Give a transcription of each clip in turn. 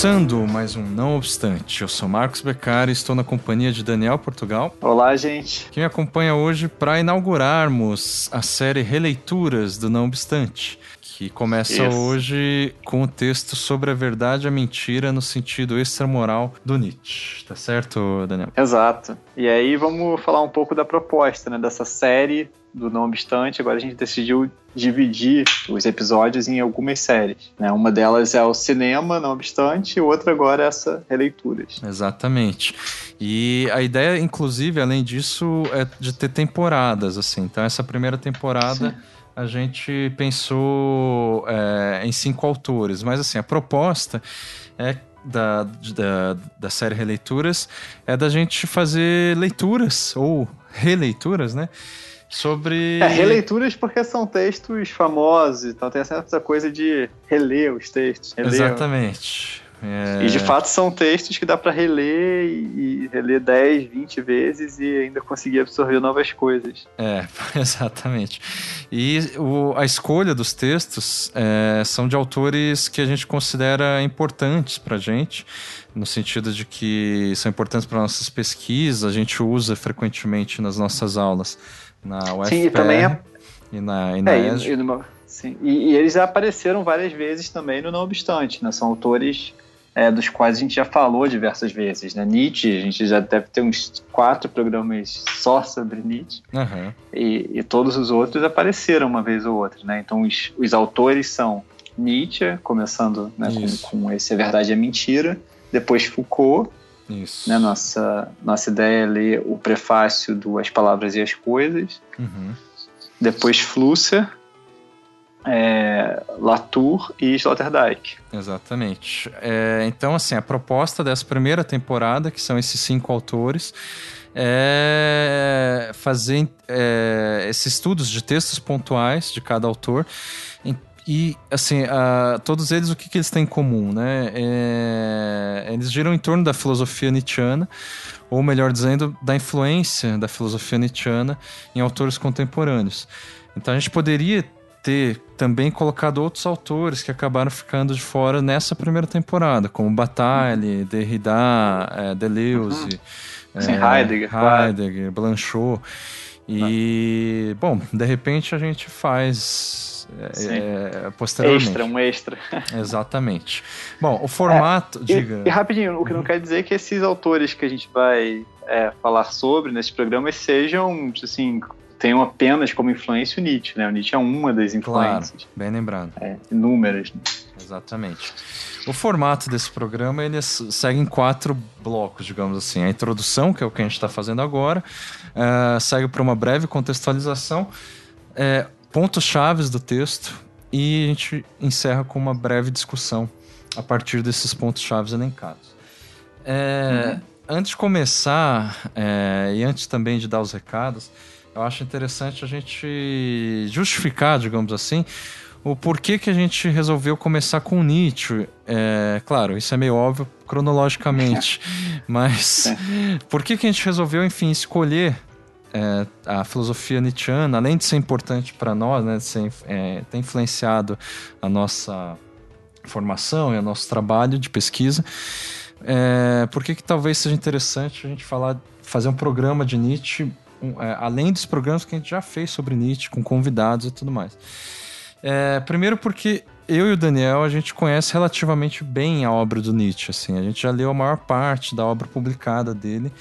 Começando mais um Não Obstante, eu sou Marcos Beccari e estou na companhia de Daniel Portugal. Olá, gente. Que me acompanha hoje para inaugurarmos a série Releituras do Não Obstante, que começa Isso. hoje com o texto sobre a verdade e a mentira no sentido extramoral do Nietzsche. Tá certo, Daniel? Exato. E aí vamos falar um pouco da proposta né, dessa série do Não Obstante, agora a gente decidiu dividir os episódios em algumas séries. Né? Uma delas é o cinema, Não Obstante, e outra agora é essa releituras. Exatamente. E a ideia, inclusive, além disso, é de ter temporadas, assim. Então, essa primeira temporada... Sim. A gente pensou é, em cinco autores, mas assim, a proposta é da, da, da série Releituras é da gente fazer leituras, ou releituras, né? Sobre. É, releituras porque são textos famosos, então tem essa coisa de reler os textos. Reler. Exatamente. É... E de fato são textos que dá para reler e, reler 10, 20 vezes e ainda conseguir absorver novas coisas. É, exatamente. E o, a escolha dos textos é, são de autores que a gente considera importantes para gente, no sentido de que são importantes para nossas pesquisas, a gente usa frequentemente nas nossas aulas na UFPR sim, e, também é... e na, e na é, e, e, sim. E, e, eles apareceram várias vezes também no Não Obstante, né? São autores é, dos quais a gente já falou diversas vezes, né? Nietzsche, a gente já deve ter uns quatro programas só sobre Nietzsche. Uhum. E, e, todos os outros apareceram uma vez ou outra, né? Então os, os autores são Nietzsche, começando né, com, com esse A Verdade é Mentira, depois Foucault, isso. Né? Nossa, nossa ideia é ler o prefácio do As Palavras e as Coisas. Uhum. Depois Flusser, é, Latour e Sloterdijk. Exatamente. É, então, assim, a proposta dessa primeira temporada, que são esses cinco autores, é fazer é, esses estudos de textos pontuais de cada autor e, assim, uh, todos eles, o que, que eles têm em comum, né? É, eles giram em torno da filosofia nietzschiana, ou melhor dizendo, da influência da filosofia nietzschiana em autores contemporâneos. Então a gente poderia ter também colocado outros autores que acabaram ficando de fora nessa primeira temporada, como Bataille, Derrida, é, Deleuze, uhum. Sim, é, Heidegger, Heidegger Blanchot. E, bom, de repente a gente faz é, é, posteriormente. Extra, um extra. Exatamente. Bom, o formato. É, diga. E, e, rapidinho, o que não quer dizer que esses autores que a gente vai é, falar sobre nesses programas sejam, assim, tenham apenas como influência o Nietzsche, né? O Nietzsche é uma das influências. Claro, bem lembrado. É, inúmeras. Né? Exatamente. O formato desse programa ele segue em quatro blocos, digamos assim. A introdução, que é o que a gente está fazendo agora, uh, segue para uma breve contextualização. É, pontos chaves do texto e a gente encerra com uma breve discussão a partir desses pontos chaves elencados. É, uhum. Antes de começar é, e antes também de dar os recados, eu acho interessante a gente justificar, digamos assim, o porquê que a gente resolveu começar com Nietzsche. É, claro, isso é meio óbvio cronologicamente, mas por que, que a gente resolveu, enfim, escolher é, a filosofia nietzschiana, além de ser importante para nós, né, ser, é, ter influenciado a nossa formação e o nosso trabalho de pesquisa, é, por que, que talvez seja interessante a gente falar, fazer um programa de Nietzsche, um, é, além dos programas que a gente já fez sobre Nietzsche, com convidados e tudo mais. É, primeiro porque eu e o Daniel, a gente conhece relativamente bem a obra do Nietzsche, assim. A gente já leu a maior parte da obra publicada dele.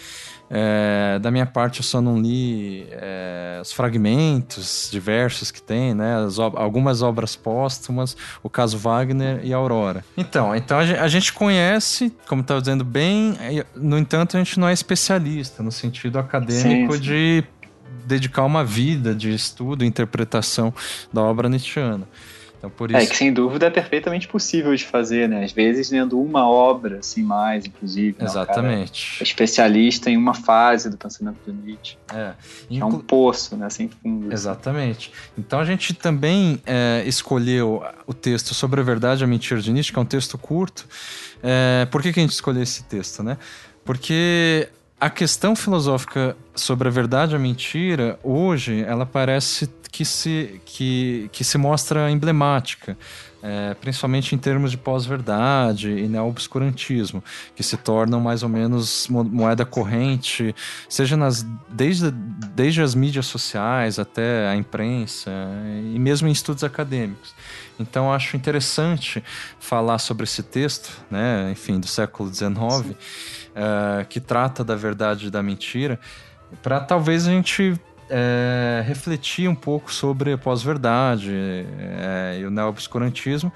É, da minha parte, eu só não li é, os fragmentos diversos que tem, né? Ob algumas obras póstumas, o caso Wagner e Aurora. Então, então a gente conhece, como estava dizendo bem, no entanto, a gente não é especialista no sentido acadêmico sim, sim. de dedicar uma vida de estudo e interpretação da obra nietzschiana. Então, por isso... É que sem dúvida é perfeitamente possível de fazer, né? Às vezes lendo uma obra, assim, mais, inclusive. Né? Exatamente. É especialista em uma fase do pensamento do Nietzsche. É, Inclu... é um poço, né? Sem fundo. Assim. Exatamente. Então a gente também é, escolheu o texto sobre a verdade e a mentira de Nietzsche, que é um texto curto. É, por que, que a gente escolheu esse texto, né? Porque a questão filosófica sobre a verdade e a mentira, hoje, ela parece que se, que, que se mostra emblemática, é, principalmente em termos de pós-verdade e neo-obscurantismo, que se tornam mais ou menos moeda corrente, seja nas, desde, desde as mídias sociais até a imprensa e mesmo em estudos acadêmicos. Então acho interessante falar sobre esse texto, né, enfim, do século XIX, é, que trata da verdade e da mentira, para talvez a gente é, refletir um pouco sobre pós-verdade é, e o neo-obscurantismo.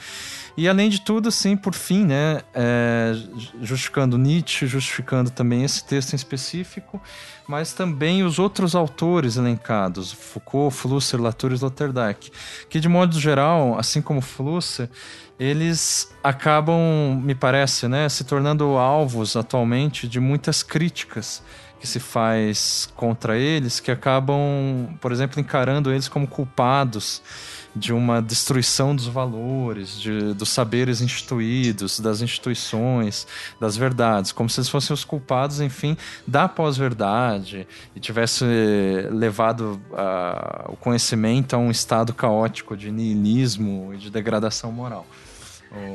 E além de tudo, assim, por fim, né, é, justificando Nietzsche, justificando também esse texto em específico, mas também os outros autores elencados, Foucault, Flusser, Latour e Sloterdijk, que de modo geral, assim como Flusser, eles acabam, me parece, né, se tornando alvos atualmente de muitas críticas que se faz contra eles, que acabam, por exemplo, encarando eles como culpados de uma destruição dos valores, de, dos saberes instituídos, das instituições, das verdades, como se eles fossem os culpados, enfim, da pós-verdade e tivesse levado uh, o conhecimento a um estado caótico de niilismo e de degradação moral.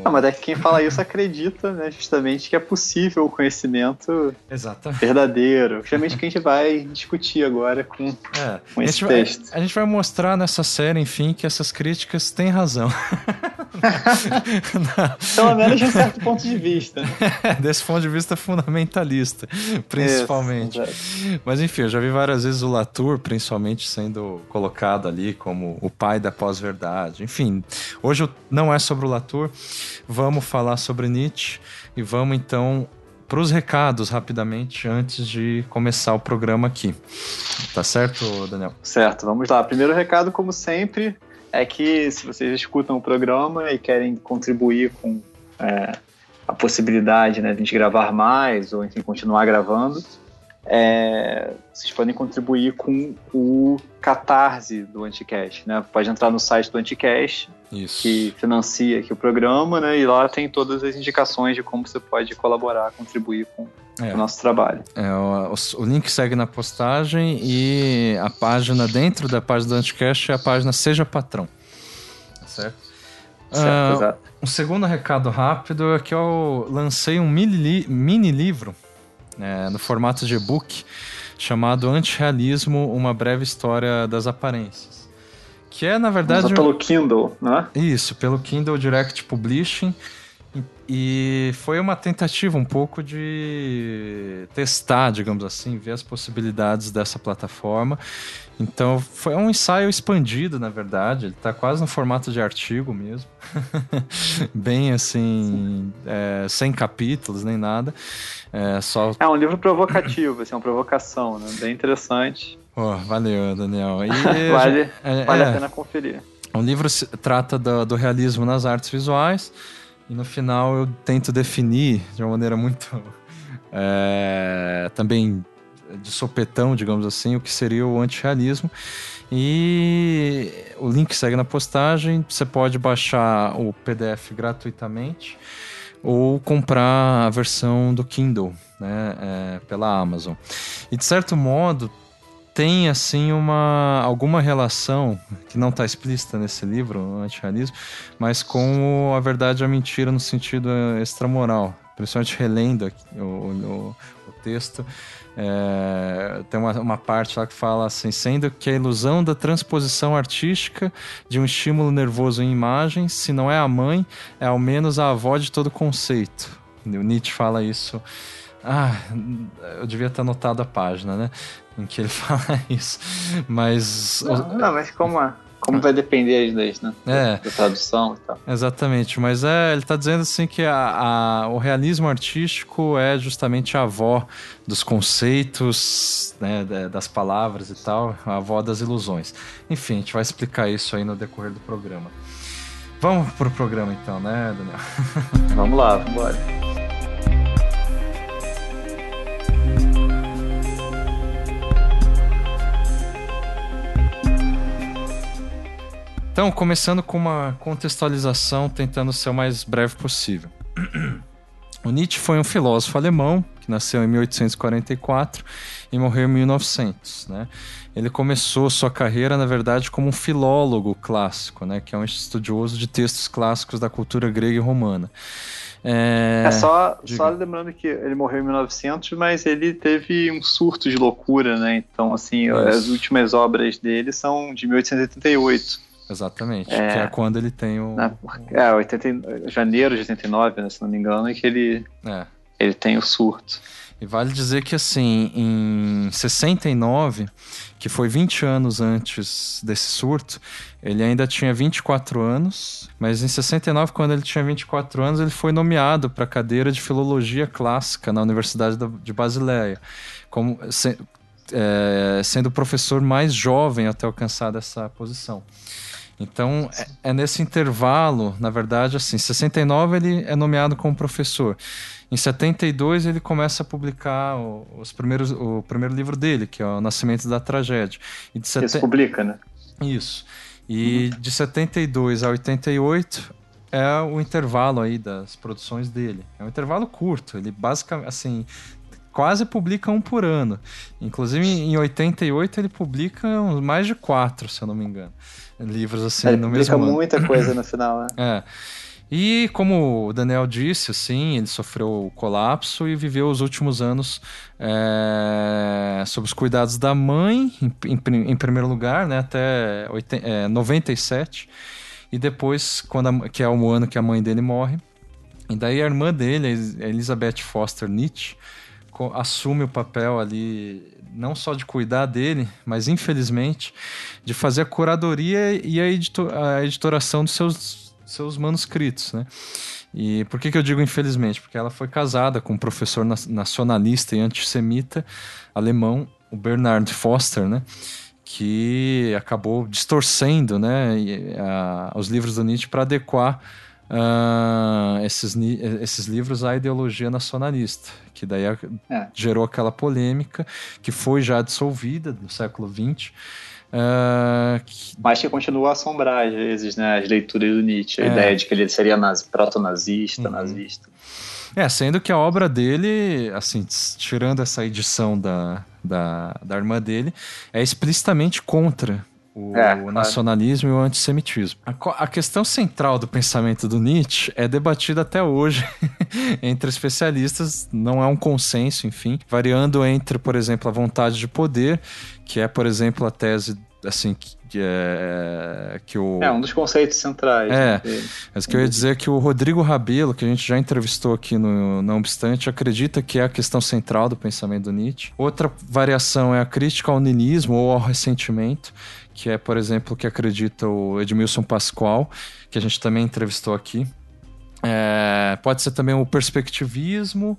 Não, mas é que quem fala isso acredita, né, justamente que é possível o conhecimento Exatamente. verdadeiro. Justamente que a gente vai discutir agora com, é, com esse a texto. Vai, a gente vai mostrar nessa série, enfim, que essas críticas têm razão. Pelo menos de um certo ponto de vista. Desse ponto de vista fundamentalista, principalmente. Isso, mas enfim, eu já vi várias vezes o Latour, principalmente, sendo colocado ali como o pai da pós-verdade. Enfim, hoje não é sobre o Latour, Vamos falar sobre Nietzsche e vamos então para os recados rapidamente antes de começar o programa aqui. Tá certo, Daniel? Certo, vamos lá. Primeiro recado, como sempre, é que se vocês escutam o programa e querem contribuir com é, a possibilidade né, de a gente gravar mais ou enfim continuar gravando, é, vocês podem contribuir com o Catarse do Anticast, né? Pode entrar no site do Anticast, Isso. que financia aqui o programa, né? E lá tem todas as indicações de como você pode colaborar, contribuir com é. o nosso trabalho. É, o, o, link segue na postagem e a página dentro da página do Anticast é a página Seja Patrão. Tá certo? certo uh, um segundo recado rápido é que eu lancei um mini, mini livro é, no formato de e-book, chamado Antirrealismo, uma breve história das aparências. Que é, na verdade... Usa pelo Kindle, né? Isso, pelo Kindle Direct Publishing. E foi uma tentativa um pouco de testar, digamos assim, ver as possibilidades dessa plataforma. Então foi um ensaio expandido, na verdade. Ele está quase no formato de artigo mesmo. Bem assim, é, sem capítulos nem nada. É, só... é um livro provocativo, assim, uma provocação, né? Bem interessante. Oh, valeu, Daniel. E, vale é, vale a pena conferir. O livro trata do, do realismo nas artes visuais. E no final eu tento definir de uma maneira muito é, também de sopetão, digamos assim, o que seria o antirrealismo. E o link segue na postagem. Você pode baixar o PDF gratuitamente ou comprar a versão do Kindle né, é, pela Amazon. E de certo modo tem assim uma alguma relação que não está explícita nesse livro, o antirrealismo, mas com a verdade e a mentira no sentido extramoral. Principalmente relendo o, o, o texto, é, tem uma, uma parte lá que fala assim: sendo que a ilusão da transposição artística de um estímulo nervoso em imagens, se não é a mãe, é ao menos a avó de todo conceito. O Nietzsche fala isso. Ah, eu devia ter anotado a página, né? em que ele fala isso. Mas. Não, não mas como é? Como vai depender das, né? É. Da tradução e tal. Exatamente, mas é, ele está dizendo assim que a, a, o realismo artístico é justamente a avó dos conceitos, né, das palavras e tal, a avó das ilusões. Enfim, a gente vai explicar isso aí no decorrer do programa. Vamos pro programa então, né, Daniel? vamos lá, vamos embora. Então, começando com uma contextualização, tentando ser o mais breve possível. O Nietzsche foi um filósofo alemão que nasceu em 1844 e morreu em 1900. Né? Ele começou sua carreira, na verdade, como um filólogo clássico, né? que é um estudioso de textos clássicos da cultura grega e romana. É, é só, só lembrando que ele morreu em 1900, mas ele teve um surto de loucura, né? Então, assim, Isso. as últimas obras dele são de 1888. Exatamente, é, que é quando ele tem o. Na, é, 80, janeiro de 89, né, se não me engano, é que ele, é. ele tem o surto. E vale dizer que, assim, em 69, que foi 20 anos antes desse surto, ele ainda tinha 24 anos, mas em 69, quando ele tinha 24 anos, ele foi nomeado para a cadeira de Filologia Clássica na Universidade de Basileia, como, se, é, sendo o professor mais jovem até alcançar essa posição. Então, é, é, nesse intervalo, na verdade, assim, 69 ele é nomeado como professor. Em 72 ele começa a publicar os primeiros, o primeiro livro dele, que é o Nascimento da Tragédia. E de sete... publica, né? Isso. E uhum. de 72 a 88 é o intervalo aí das produções dele. É um intervalo curto. Ele basicamente, assim, quase publica um por ano. Inclusive, em 88 ele publica mais de quatro, se eu não me engano livros assim no mesmo ano. muita coisa no final, né? É. E como o Daniel disse, assim, ele sofreu o colapso e viveu os últimos anos é, sob os cuidados da mãe, em, em, em primeiro lugar, né, até 80, é, 97, e depois, quando a, que é o ano que a mãe dele morre. E daí a irmã dele, a Elizabeth Foster Nietzsche, assume o papel ali não só de cuidar dele, mas infelizmente de fazer a curadoria e a, a editoração dos seus, seus manuscritos, né? E por que, que eu digo infelizmente? Porque ela foi casada com um professor nacionalista e antissemita alemão, o Bernard Foster, né? Que acabou distorcendo né, a, os livros do Nietzsche para adequar uh, esses, esses livros à ideologia nacionalista, que daí é. gerou aquela polêmica que foi já dissolvida no século XX. Uh, que... Mas que continua a assombrar às vezes né, as leituras do Nietzsche, a é. ideia de que ele seria proto-nazista, uhum. nazista. É, sendo que a obra dele, assim, tirando essa edição da, da, da irmã dele, é explicitamente contra o, é, nacionalismo claro. e o antissemitismo. A, a, questão central do pensamento do Nietzsche é debatida até hoje entre especialistas, não é um consenso, enfim, variando entre, por exemplo, a vontade de poder, que é, por exemplo, a tese assim que é que o é um dos conceitos centrais é né, mas que eu ia dizer que o Rodrigo Rabelo que a gente já entrevistou aqui no não obstante acredita que é a questão central do pensamento do Nietzsche outra variação é a crítica ao niilismo ou ao ressentimento que é, por exemplo, o que acredita o Edmilson Pascoal, que a gente também entrevistou aqui. É, pode ser também o perspectivismo,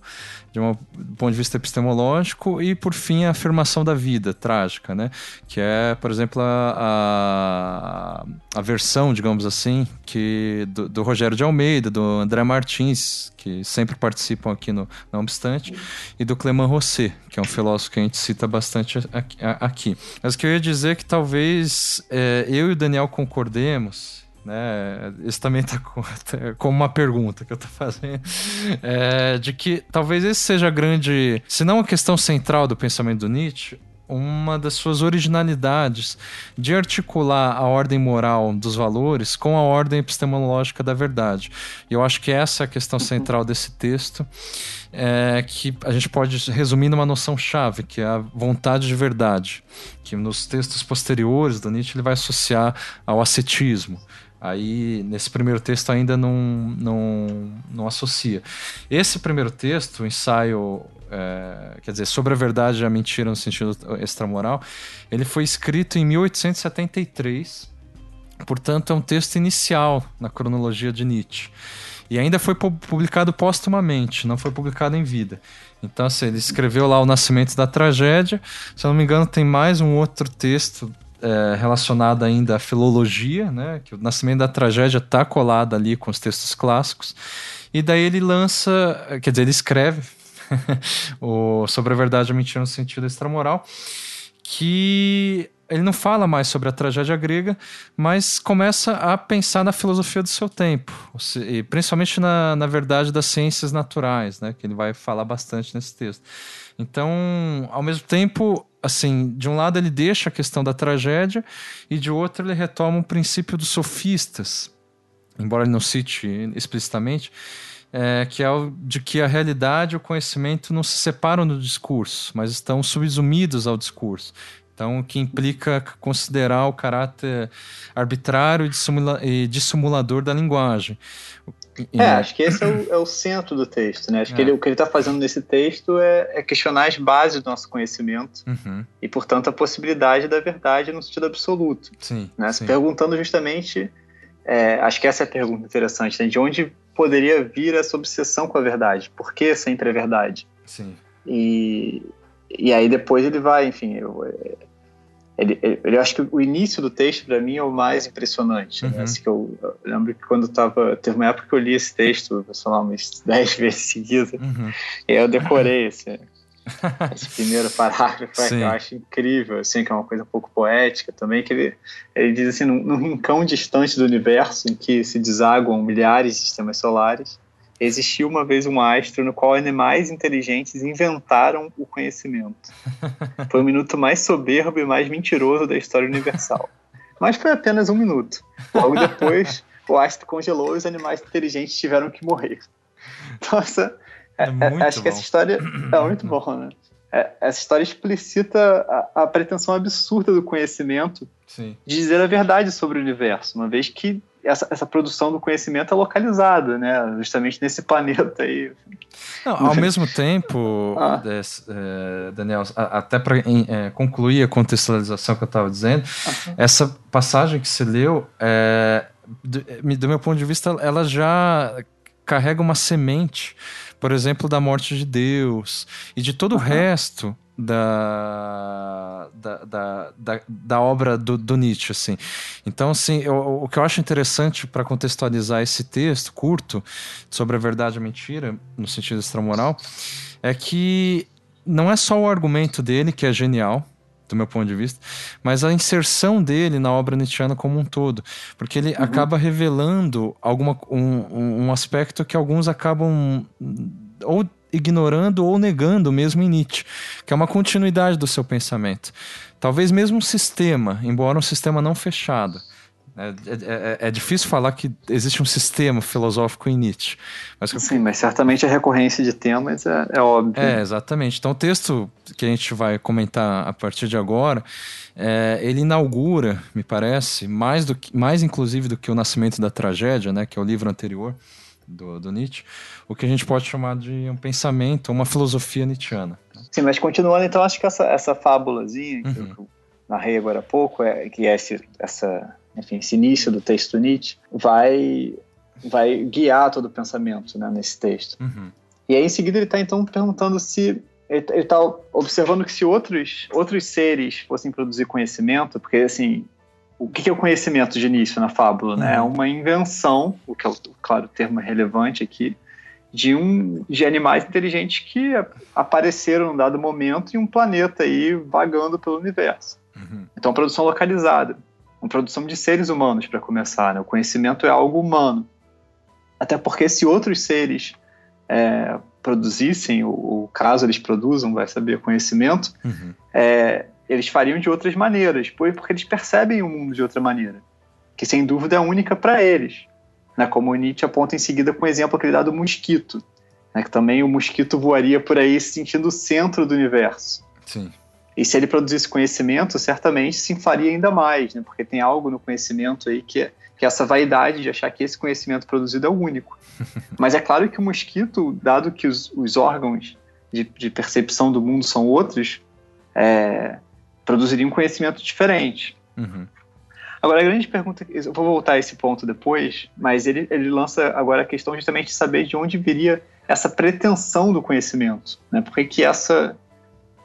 de um ponto de vista epistemológico, e por fim a afirmação da vida trágica, né? que é, por exemplo, a, a, a versão, digamos assim, que do, do, Rogério de Almeida, do André Martins, que sempre participam aqui no Não Obstante, e do Clément Rosset, que é um filósofo que a gente cita bastante aqui. Mas o que eu ia dizer é que talvez é, eu e o Daniel concordemos né? Isso também está como uma pergunta que eu estou fazendo, é, de que talvez esse seja a grande, se não a questão central do pensamento do Nietzsche, uma das suas originalidades de articular a ordem moral dos valores com a ordem epistemológica da verdade. E eu acho que essa é a questão central desse texto, é, que a gente pode resumir numa noção chave, que é a vontade de verdade, que nos textos posteriores do Nietzsche ele vai associar ao ascetismo. Aí, nesse primeiro texto, ainda não, não, não associa. Esse primeiro texto, o ensaio, é, quer dizer, sobre a verdade e a mentira no sentido extramoral, ele foi escrito em 1873, portanto, é um texto inicial na cronologia de Nietzsche. E ainda foi publicado póstumamente, não foi publicado em vida. Então, assim, ele escreveu lá O Nascimento da Tragédia. Se eu não me engano, tem mais um outro texto é, relacionada ainda à filologia, né? Que o nascimento da tragédia está colado ali com os textos clássicos. E daí ele lança, quer dizer, ele escreve o, sobre a verdade e a mentira no sentido extramoral, que ele não fala mais sobre a tragédia grega, mas começa a pensar na filosofia do seu tempo, e principalmente na, na verdade das ciências naturais, né, que ele vai falar bastante nesse texto. Então, ao mesmo tempo, assim, de um lado ele deixa a questão da tragédia e de outro ele retoma o um princípio dos sofistas, embora ele não cite explicitamente, é, que é o de que a realidade e o conhecimento não se separam do discurso, mas estão subsumidos ao discurso. Então, que implica considerar o caráter arbitrário e dissimulador da linguagem. É, acho que esse é o, é o centro do texto, né? Acho é. que ele, o que ele está fazendo nesse texto é, é, questionar as bases do nosso conhecimento uhum. e, portanto, a possibilidade da verdade no sentido absoluto. Sim, né? sim. Perguntando justamente, é, acho que essa é a pergunta interessante, né? De onde poderia vir essa obsessão com a verdade? Por que sempre é verdade? Sim. E, e aí depois ele vai, enfim, eu, ele, ele, eu acho que o início do texto para mim é o mais impressionante. Né? Uhum. Né? Assim, eu, eu, lembro que quando eu tava, teve uma época que eu li esse texto, sei lá, umas dez vezes seguidas, uhum. e eu decorei esse, esse primeiro parágrafo, que eu acho incrível, assim, que é uma coisa um pouco poética também, que ele, ele diz assim, num, num rincão distante do universo em que se desaguam milhares de sistemas solares, existiu uma vez um astro no qual animais inteligentes inventaram o conhecimento. Foi o minuto mais soberbo e mais mentiroso da história universal. Mas foi apenas um minuto. Logo depois, o astro congelou e os animais inteligentes tiveram que morrer. Nossa, é, é, acho bom. que essa história é muito boa, né? É, essa história explicita a, a, pretensão absurda do conhecimento Sim. de dizer a verdade sobre o universo, uma vez que essa, essa produção do conhecimento é localizada, né? Justamente nesse planeta aí. Não, ao mesmo tempo, ah. é, Daniel, até para é, concluir a contextualização que eu estava dizendo, uhum. essa passagem que você leu, é, do, do meu ponto de vista, ela já carrega uma semente, por exemplo, da morte de Deus e de todo uhum. o resto da, da, da, da, obra do, do, Nietzsche, assim. Então, assim, eu, o que eu acho interessante para contextualizar esse texto curto sobre a verdade e a mentira, no sentido extramoral, é que não é só o argumento dele que é genial, do meu ponto de vista, mas a inserção dele na obra nietzschiana como um todo, porque ele uhum. acaba revelando alguma, um, um aspecto que alguns acabam ou ignorando ou negando mesmo em Nietzsche, que é uma continuidade do seu pensamento. Talvez mesmo um sistema, embora um sistema não fechado. É, é, é, é difícil falar que existe um sistema filosófico em Nietzsche. Mas Sim, mas certamente a recorrência de temas é, é óbvio. É, exatamente. Então, o texto que a gente vai comentar a partir de agora, é, ele inaugura, me parece, mais, do que, mais inclusive do que o Nascimento da Tragédia, né, que é o livro anterior, do, do Nietzsche, o que a gente pode chamar de um pensamento, uma filosofia nietzschiana. Sim, mas continuando, então, acho que essa, essa fábulazinha que uhum. eu narrei agora há pouco, é, que é esse, essa, enfim, esse início do texto Nietzsche, vai, vai guiar todo o pensamento né, nesse texto. Uhum. E aí, em seguida, ele está, então, perguntando se ele está observando que se outros, outros seres fossem produzir conhecimento, porque assim, o que é o conhecimento de início na fábula? Né? É uhum. uma invenção, o que é, o, claro, o termo é relevante aqui, de, um, de animais inteligentes que apareceram num dado momento em um planeta aí vagando pelo universo. Uhum. Então, produção localizada, uma produção de seres humanos, para começar. Né? O conhecimento é algo humano. Até porque se outros seres é, produzissem, ou, caso eles produzam, vai saber, conhecimento, uhum. é, eles fariam de outras maneiras, porque eles percebem o mundo de outra maneira, que sem dúvida é única para eles. Né? Como o Nietzsche aponta em seguida com o exemplo que ele dá do mosquito, né? que também o mosquito voaria por aí se sentindo o centro do universo. Sim. E se ele produzisse conhecimento, certamente se faria ainda mais, né? porque tem algo no conhecimento aí que é, que é essa vaidade de achar que esse conhecimento produzido é o único. Mas é claro que o mosquito, dado que os, os órgãos de, de, percepção do mundo são outros, é, produziria um conhecimento diferente. Uhum. Agora, a grande pergunta, eu vou voltar a esse ponto depois, mas ele, ele lança agora a questão justamente de saber de onde viria essa pretensão do conhecimento, né? Por que essa,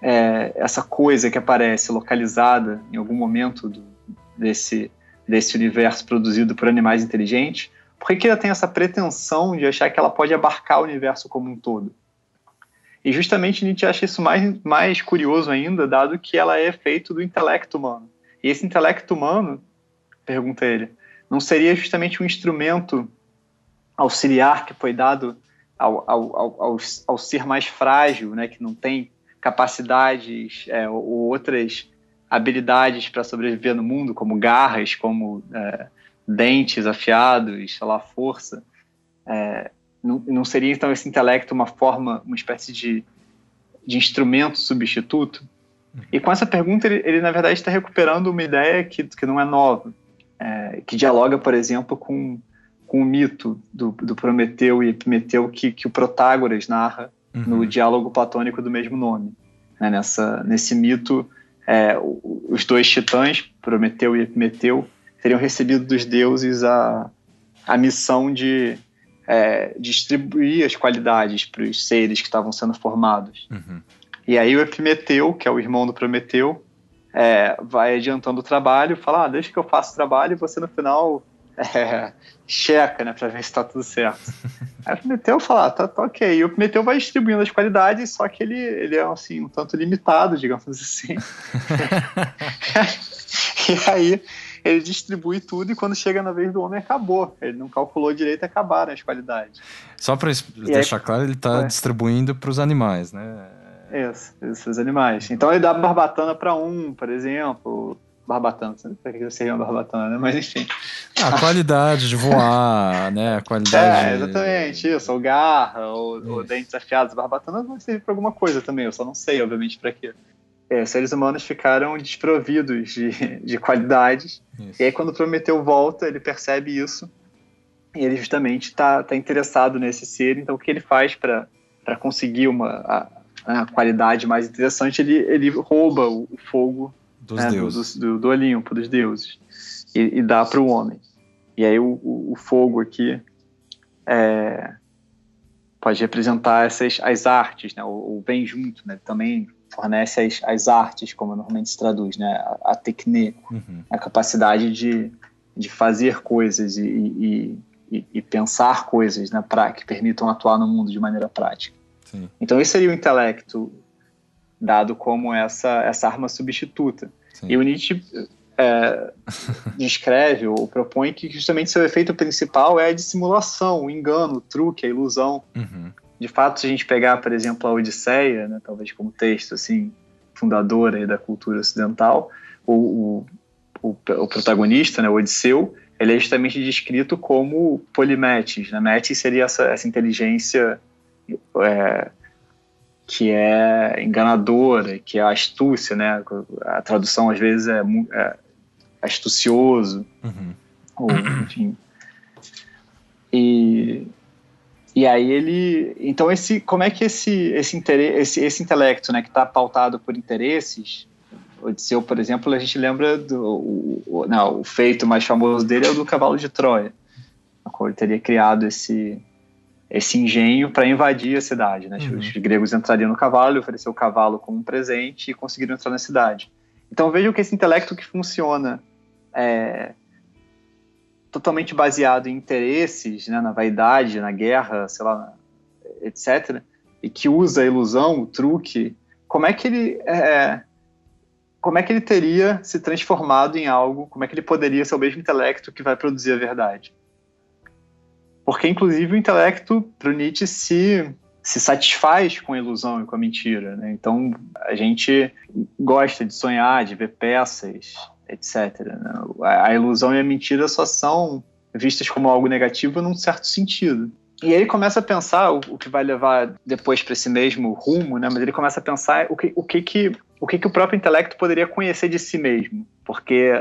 é, essa coisa que aparece localizada em algum momento do, desse, desse universo produzido por animais inteligentes, por que, que ela tem essa pretensão de achar que ela pode abarcar o universo como um todo? E justamente Nietzsche acha isso mais, mais curioso ainda, dado que ela é feito do intelecto humano. E esse intelecto humano, pergunta ele, não seria justamente um instrumento auxiliar que foi dado ao, ao, ao, ao, ser mais frágil, né, que não tem capacidades é, ou outras habilidades para sobreviver no mundo, como garras, como é, dentes afiados, sei lá, força. É, não, não, seria então esse intelecto uma forma, uma espécie de, de instrumento substituto? E com essa pergunta, ele, ele na verdade está recuperando uma ideia que, que não é nova, é, que dialoga, por exemplo, com, com o mito do, do Prometeu e Epimeteu que, que o Protágoras narra uhum. no diálogo platônico do mesmo nome. Né? Nessa, nesse mito, é, os dois titãs, Prometeu e Epimeteu, teriam recebido dos deuses a, a missão de é, distribuir as qualidades para os seres que estavam sendo formados. Uhum. E aí o Epimeteu, que é o irmão do Prometeu, é, vai adiantando o trabalho, fala, ah, deixa que eu faço o trabalho e você no final é, checa, né, para ver se está tudo certo. aí o Prometeu fala, ah, tá, tá, ok. E o Prometeu vai distribuindo as qualidades, só que ele, ele é assim, um tanto limitado, digamos assim. e aí ele distribui tudo e quando chega na vez do homem acabou. Ele não calculou direito e acabaram as qualidades. Só para deixar aí, claro, ele está é. distribuindo para os animais, né? Isso, os animais. Então ele dá barbatana para um, por exemplo. Barbatana, não sei para que seria uma barbatana, né? Mas enfim. A qualidade de voar, né? A qualidade. É, exatamente, isso. Ou garra, ou, ou dentes afiados. Barbatana vai servir para alguma coisa também, eu só não sei, obviamente, para quê é, seres humanos ficaram desprovidos de, de qualidades. Isso. E aí, quando Prometeu volta, ele percebe isso e ele justamente está tá interessado nesse ser. Então, o que ele faz para conseguir uma a, a, qualidade mais interessante? Ele, ele rouba o, o fogo dos né. Do, do, do, Olimpo, dos deuses, e, e dá para o homem. E aí, o, o, o fogo aqui é, pode representar essas as artes, né? Ou, ou vem junto, né? Também fornece as, as artes, como normalmente se traduz, né? A, a técnica, uhum. a capacidade de, de fazer coisas e, e, e, e pensar coisas né, pra, que permitam atuar no mundo de maneira prática. Sim. Então, esse seria o intelecto dado como essa, essa arma substituta. Sim. E o Nietzsche é, descreve ou propõe que justamente seu efeito principal é a dissimulação, o engano, o truque, a ilusão. Uhum de fato, se a gente pegar, por exemplo, a Odisseia, né, talvez como texto assim fundador da cultura ocidental, o, o, o, protagonista, né, o Odisseu, ele é justamente descrito como polimetes. Né? Metis seria essa, essa inteligência é, que é enganadora, que é astúcia, né? A tradução às vezes é, é astucioso, uhum. ou enfim. E e aí ele, então esse, como é que esse esse interesse, esse, esse intelecto, né, que está pautado por interesses, Odisseu, por exemplo, a gente lembra do o, o, não, o feito mais famoso dele é o do cavalo de Troia, na qual ele teria criado esse esse engenho para invadir a cidade, né? Uhum. Os gregos entrariam no cavalo, oferecer o cavalo como um presente e conseguiriam entrar na cidade. Então vejam que esse intelecto que funciona é, totalmente baseado em interesses, né, na vaidade, na guerra, sei lá, etc., e que usa a ilusão, o truque, como é que ele é, como é que ele teria se transformado em algo? Como é que ele poderia ser o mesmo intelecto que vai produzir a verdade? Porque, inclusive, o intelecto, para Nietzsche, se, se satisfaz com a ilusão e com a mentira. Né? Então, a gente gosta de sonhar, de ver peças, etc. Né? A ilusão e a mentira só são vistas como algo negativo num certo sentido. E ele começa a pensar o, que vai levar depois para esse mesmo rumo, né? Mas ele começa a pensar o que o que, que o que, que o próprio intelecto poderia conhecer de si mesmo, porque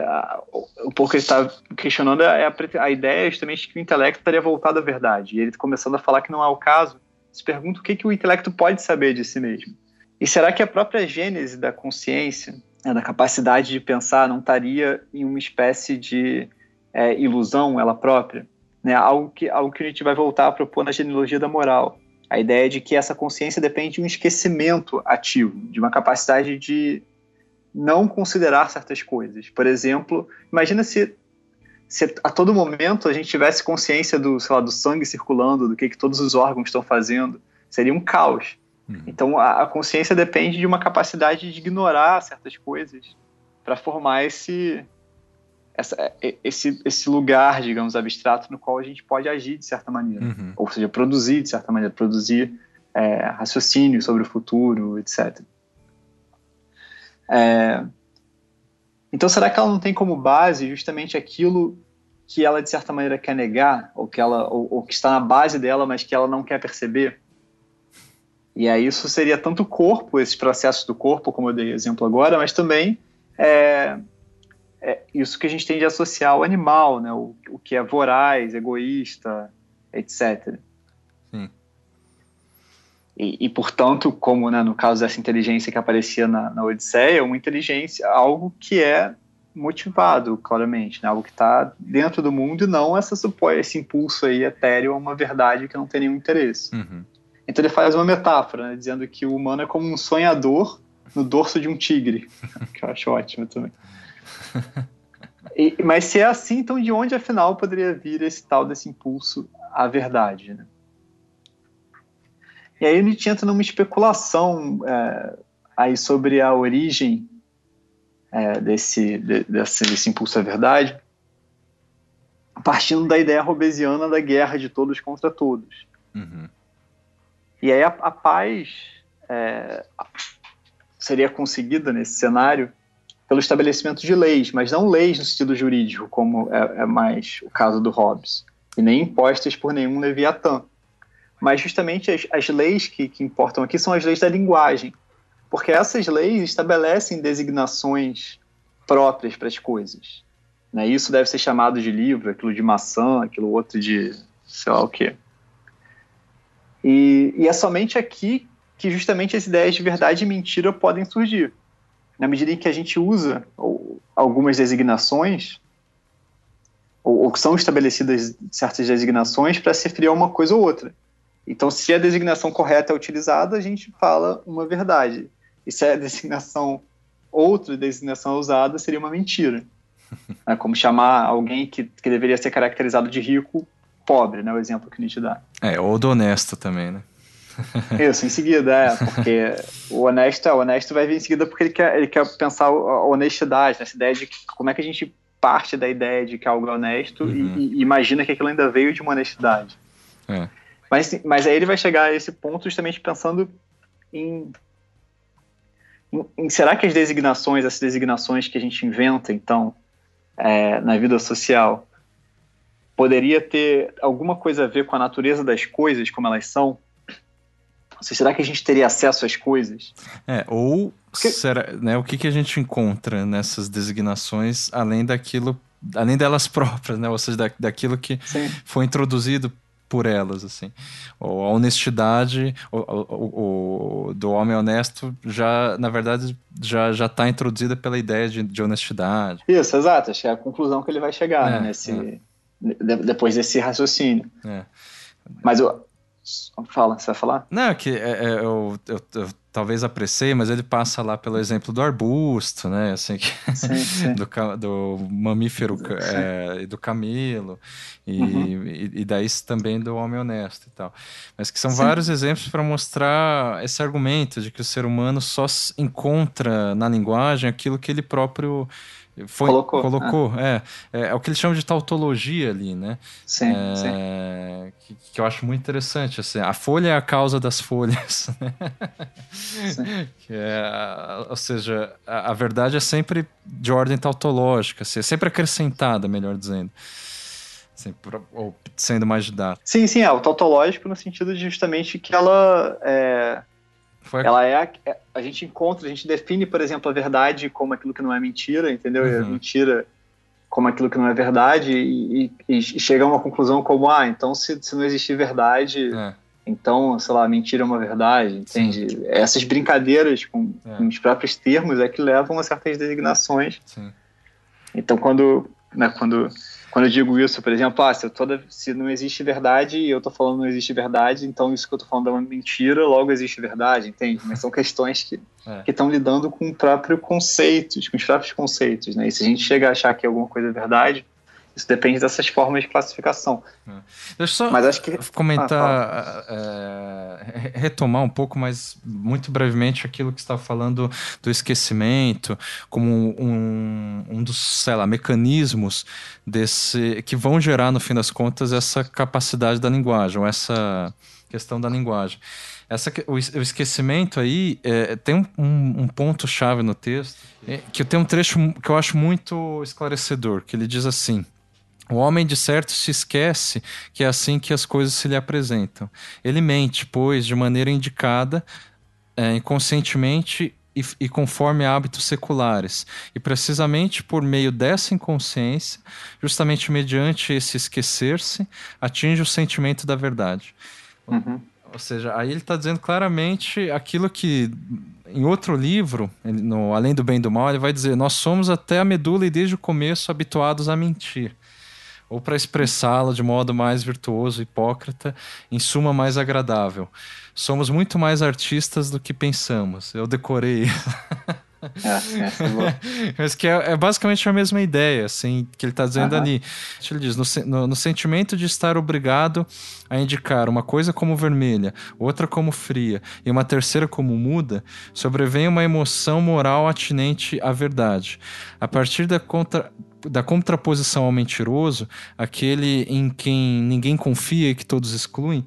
o pouco ele está questionando é a, a ideia justamente que o intelecto estaria voltado à verdade. E ele começando a falar que não é o caso, se pergunta o que, que o intelecto pode saber de si mesmo. E será que a própria gênese da consciência né, da capacidade de pensar, não estaria em uma espécie de é, ilusão ela própria, né? algo, que, algo que a gente vai voltar a propor na genealogia da moral. A ideia de que essa consciência depende de um esquecimento ativo, de uma capacidade de não considerar certas coisas. Por exemplo, imagina se, se a todo momento a gente tivesse consciência do, lá, do sangue circulando, do que, que todos os órgãos estão fazendo. Seria um caos. Uhum. Então a, a, consciência depende de uma capacidade de ignorar certas coisas para formar esse, essa, esse, esse lugar, digamos, abstrato no qual a gente pode agir de certa maneira. Uhum. Ou seja, produzir de certa maneira, produzir é, raciocínio sobre o futuro, etc. É, então, será que ela não tem como base justamente aquilo que ela, de certa maneira, quer negar, ou que, ela, ou, ou que está na base dela, mas que ela não quer perceber? E aí isso seria tanto o corpo, esses processos do corpo, como eu dei exemplo agora, mas também é, é isso que a gente tem de associar ao animal, né? o, o que é voraz, egoísta, etc. Sim. E, e, portanto, como né, no caso dessa inteligência que aparecia na, na Odisseia, uma inteligência, algo que é motivado, claramente, né? algo que está dentro do mundo e não essa, esse impulso aí etéreo a uma verdade que não tem nenhum interesse. Uhum. Então ele faz uma metáfora, né, dizendo que o humano é como um sonhador no dorso de um tigre, que eu acho ótimo também. E, mas se é assim, então de onde afinal poderia vir esse tal desse impulso à verdade? Né? E aí a gente entra numa especulação é, aí sobre a origem é, desse, de, desse, desse impulso à verdade, partindo da ideia robesiana da guerra de todos contra todos. Uhum. E aí a, a paz é, seria conseguida nesse cenário pelo estabelecimento de leis, mas não leis no sentido jurídico, como é, é mais o caso do Hobbes, e nem impostas por nenhum Leviatã. Mas justamente as, as leis que, que importam aqui são as leis da linguagem, porque essas leis estabelecem designações próprias para as coisas. Né? Isso deve ser chamado de livro, aquilo de maçã, aquilo outro de sei lá o quê. E, e é somente aqui que justamente as ideias de verdade e mentira podem surgir. Na medida em que a gente usa algumas designações, ou, ou são estabelecidas certas designações para se referir a uma coisa ou outra. Então, se a designação correta é utilizada, a gente fala uma verdade. E se a designação, outra designação é usada, seria uma mentira. É como chamar alguém que, que deveria ser caracterizado de rico, pobre, né? O exemplo que a gente dá. É, ou do honesto também, né? Isso, em seguida, é, porque o honesto, é, o honesto vai vir em seguida porque ele quer, ele quer pensar a honestidade, essa ideia de como é que a gente parte da ideia de que algo é honesto uhum. e, e, imagina que aquilo ainda veio de uma honestidade. É. Mas, mas aí ele vai chegar a esse ponto justamente pensando em, em, em será que as designações, essas designações que a gente inventa, então, é, na vida social, poderia ter alguma coisa a ver com a natureza das coisas, como elas são? será que a gente teria acesso às coisas? É, ou Porque... será, né, o que, que a gente encontra nessas designações além daquilo, além delas próprias, né? Ou seja, da, daquilo que Sim. foi introduzido por elas, assim. Ou a honestidade o, o, o, do homem honesto já, na verdade, já já está introduzida pela ideia de, de, honestidade. Isso, exato. Acho que é a conclusão que ele vai chegar é, né, nesse, é. De, depois desse raciocínio. É. Mas eu, Fala, você vai falar? Não, é que é, é, eu, eu, eu, talvez apreciei, mas ele passa lá pelo exemplo do arbusto, né? Assim, que, sim, sim. Do, do mamífero é, e do camelo, e, uhum. e, e, daí também do homem honesto e tal. Mas que são sim. vários exemplos para mostrar esse argumento de que o ser humano só encontra na linguagem aquilo que ele próprio foi, colocou. colocou é. É, é. o que eles chamam de tautologia ali, né? Sim, é, sim. Que, que, eu acho muito interessante. Assim, a folha é a causa das folhas. Né? É, ou seja, a, a, verdade é sempre de ordem tautológica, assim, é sempre acrescentada, melhor dizendo. Assim, ou sendo mais didática. Sim, sim, é o tautológico no sentido de justamente que ela é, foi... Ela é a, é, a gente encontra, a gente define, por exemplo, a verdade como aquilo que não é mentira, entendeu? Uhum. a mentira como aquilo que não é verdade e, e, e, chega a uma conclusão como, ah, então se, se não existir verdade, é. então, sei lá, mentira é uma verdade, entende? Sim. Essas brincadeiras com, é. com, os próprios termos é que levam a certas designações. Sim. Então, quando, né, quando quando eu digo isso, por exemplo, ah, se, toda, se não existe verdade e eu estou falando não existe verdade, então isso que eu estou falando é uma mentira, logo existe verdade, entende? Mas são questões que é. estão lidando com o próprio conceitos, com os próprios conceitos, né? E se a gente chega a achar que alguma coisa é verdade, isso depende dessas formas de classificação. É. Deixa eu só Mas acho que... comentar, ah, é, retomar um pouco, mas muito brevemente aquilo que você estava falando do esquecimento, como um, um dos, sei lá, mecanismos desse que vão gerar, no fim das contas, essa capacidade da linguagem, ou essa questão da linguagem. Essa, o, o esquecimento aí é, tem um, um, um ponto-chave no texto, é, que tem um trecho que eu acho muito esclarecedor, que ele diz assim o homem, de certo, se esquece que é assim que as coisas se lhe apresentam. Ele mente, pois, de maneira indicada, é, inconscientemente e, e, conforme hábitos seculares. E precisamente por meio dessa inconsciência, justamente mediante esse esquecer-se, atinge o sentimento da verdade. Uhum. Ou seja, aí ele está dizendo claramente aquilo que em outro livro, no Além do Bem e do Mal, ele vai dizer: Nós somos até a medula e desde o começo habituados a mentir ou para expressá-la de modo mais virtuoso, hipócrita, em suma mais agradável. Somos muito mais artistas do que pensamos. Eu decorei. É, é, Mas que é, é, basicamente a mesma ideia, assim, que ele está dizendo uhum. ali. Ele diz: no, no, no, sentimento de estar obrigado a indicar uma coisa como vermelha, outra como fria e uma terceira como muda, sobrevém uma emoção moral atinente à verdade. A partir da contra da contraposição ao mentiroso, aquele em quem ninguém confia e que todos excluem,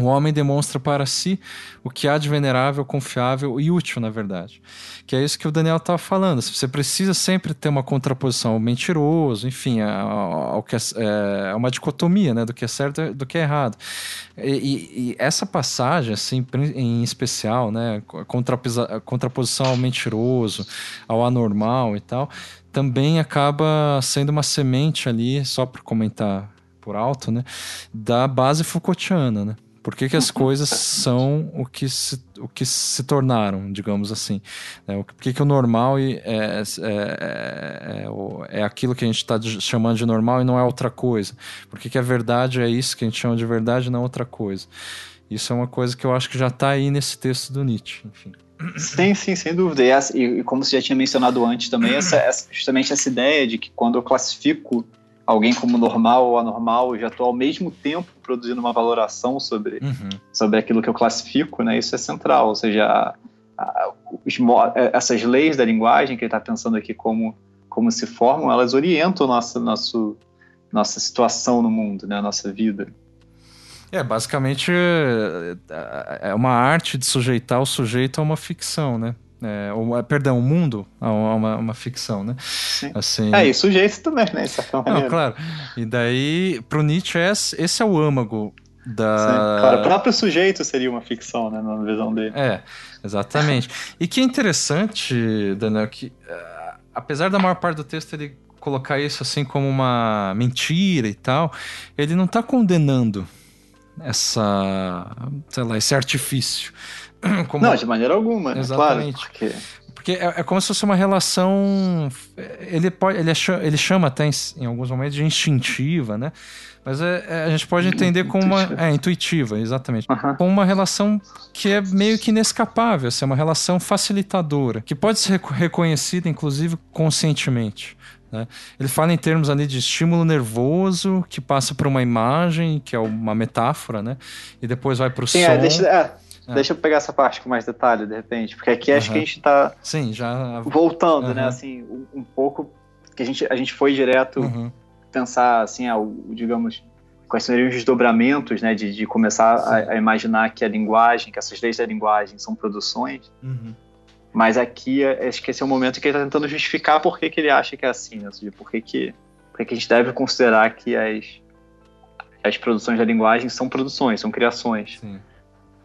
o homem demonstra para si o que há de venerável, confiável e útil, na verdade. Que é isso que o Daniel estava falando. Você precisa sempre ter uma contraposição ao mentiroso, enfim, ao que é, é, uma dicotomia né, do que é certo e do que é errado. E, e, e essa passagem, assim, em especial, né, contraposição ao mentiroso, ao anormal e tal, também acaba sendo uma semente ali, só para comentar por alto, né, da base Foucaultiana, né? Por que, que as coisas são o que se, o que se tornaram, digamos assim? É, por que, que o normal é, é, é, é, é aquilo que a gente está chamando de normal e não é outra coisa? Por que, que a verdade é isso que a gente chama de verdade e não outra coisa? Isso é uma coisa que eu acho que já está aí nesse texto do Nietzsche, enfim. Sim, sim, sem dúvida. E, e, como você já tinha mencionado antes também, essa, essa, justamente essa ideia de que quando eu classifico alguém como normal ou anormal, eu já estou ao mesmo tempo produzindo uma valoração sobre, uhum. sobre aquilo que eu classifico, né? Isso é central. Ou seja, a, a, os, é, essas leis da linguagem que ele está pensando aqui como, como se formam, elas orientam nossa, nosso, nossa situação no mundo, né? Nossa vida. É, basicamente é, é uma arte de sujeitar o sujeito a uma ficção, né? É, ou, é, perdão, o mundo a uma, uma ficção, né? Sim. Assim, é, e sujeito também, né? Isso Não, claro. E daí, pro Nietzsche, esse é o âmago da... Sim. Claro, o próprio sujeito seria uma ficção, né? Na visão dele. É, exatamente. e que é interessante, Daniel, que uh, apesar da maior parte do texto ele colocar isso assim como uma mentira e tal, ele não está condenando essa, sei lá, esse artifício. Como... Não, de maneira alguma. Exatamente. Claro, porque... Porque é, é, como se fosse uma relação. Ele, pode, ele, chama, ele chama até em, em, alguns momentos de instintiva, né? Mas é, é, a gente pode entender como uma. É, intuitiva, exatamente. Uhum. Como uma relação que é meio que inescapável, assim, uma relação facilitadora, que pode ser reconhecida, inclusive, conscientemente. Né? Ele fala em termos ali de estímulo nervoso que passa por uma imagem, que é uma metáfora, né? E depois vai para o som. É, deixa, é, é. deixa eu pegar essa parte com mais detalhe, de repente, porque aqui uhum. acho que a gente está voltando, uhum. né? Assim, um, um, pouco que a gente, a gente foi direto uhum. pensar, assim, ao, digamos, quais seriam os desdobramentos, né? De, de começar a, a, imaginar que a linguagem, que essas leis da linguagem são produções. Uhum. Mas aqui, é, acho que esse é o momento que ele está tentando justificar por que, que ele acha que é assim, né? Seja, por que, que, por que, que a gente deve considerar que as, as produções da linguagem são produções, são criações. Sim.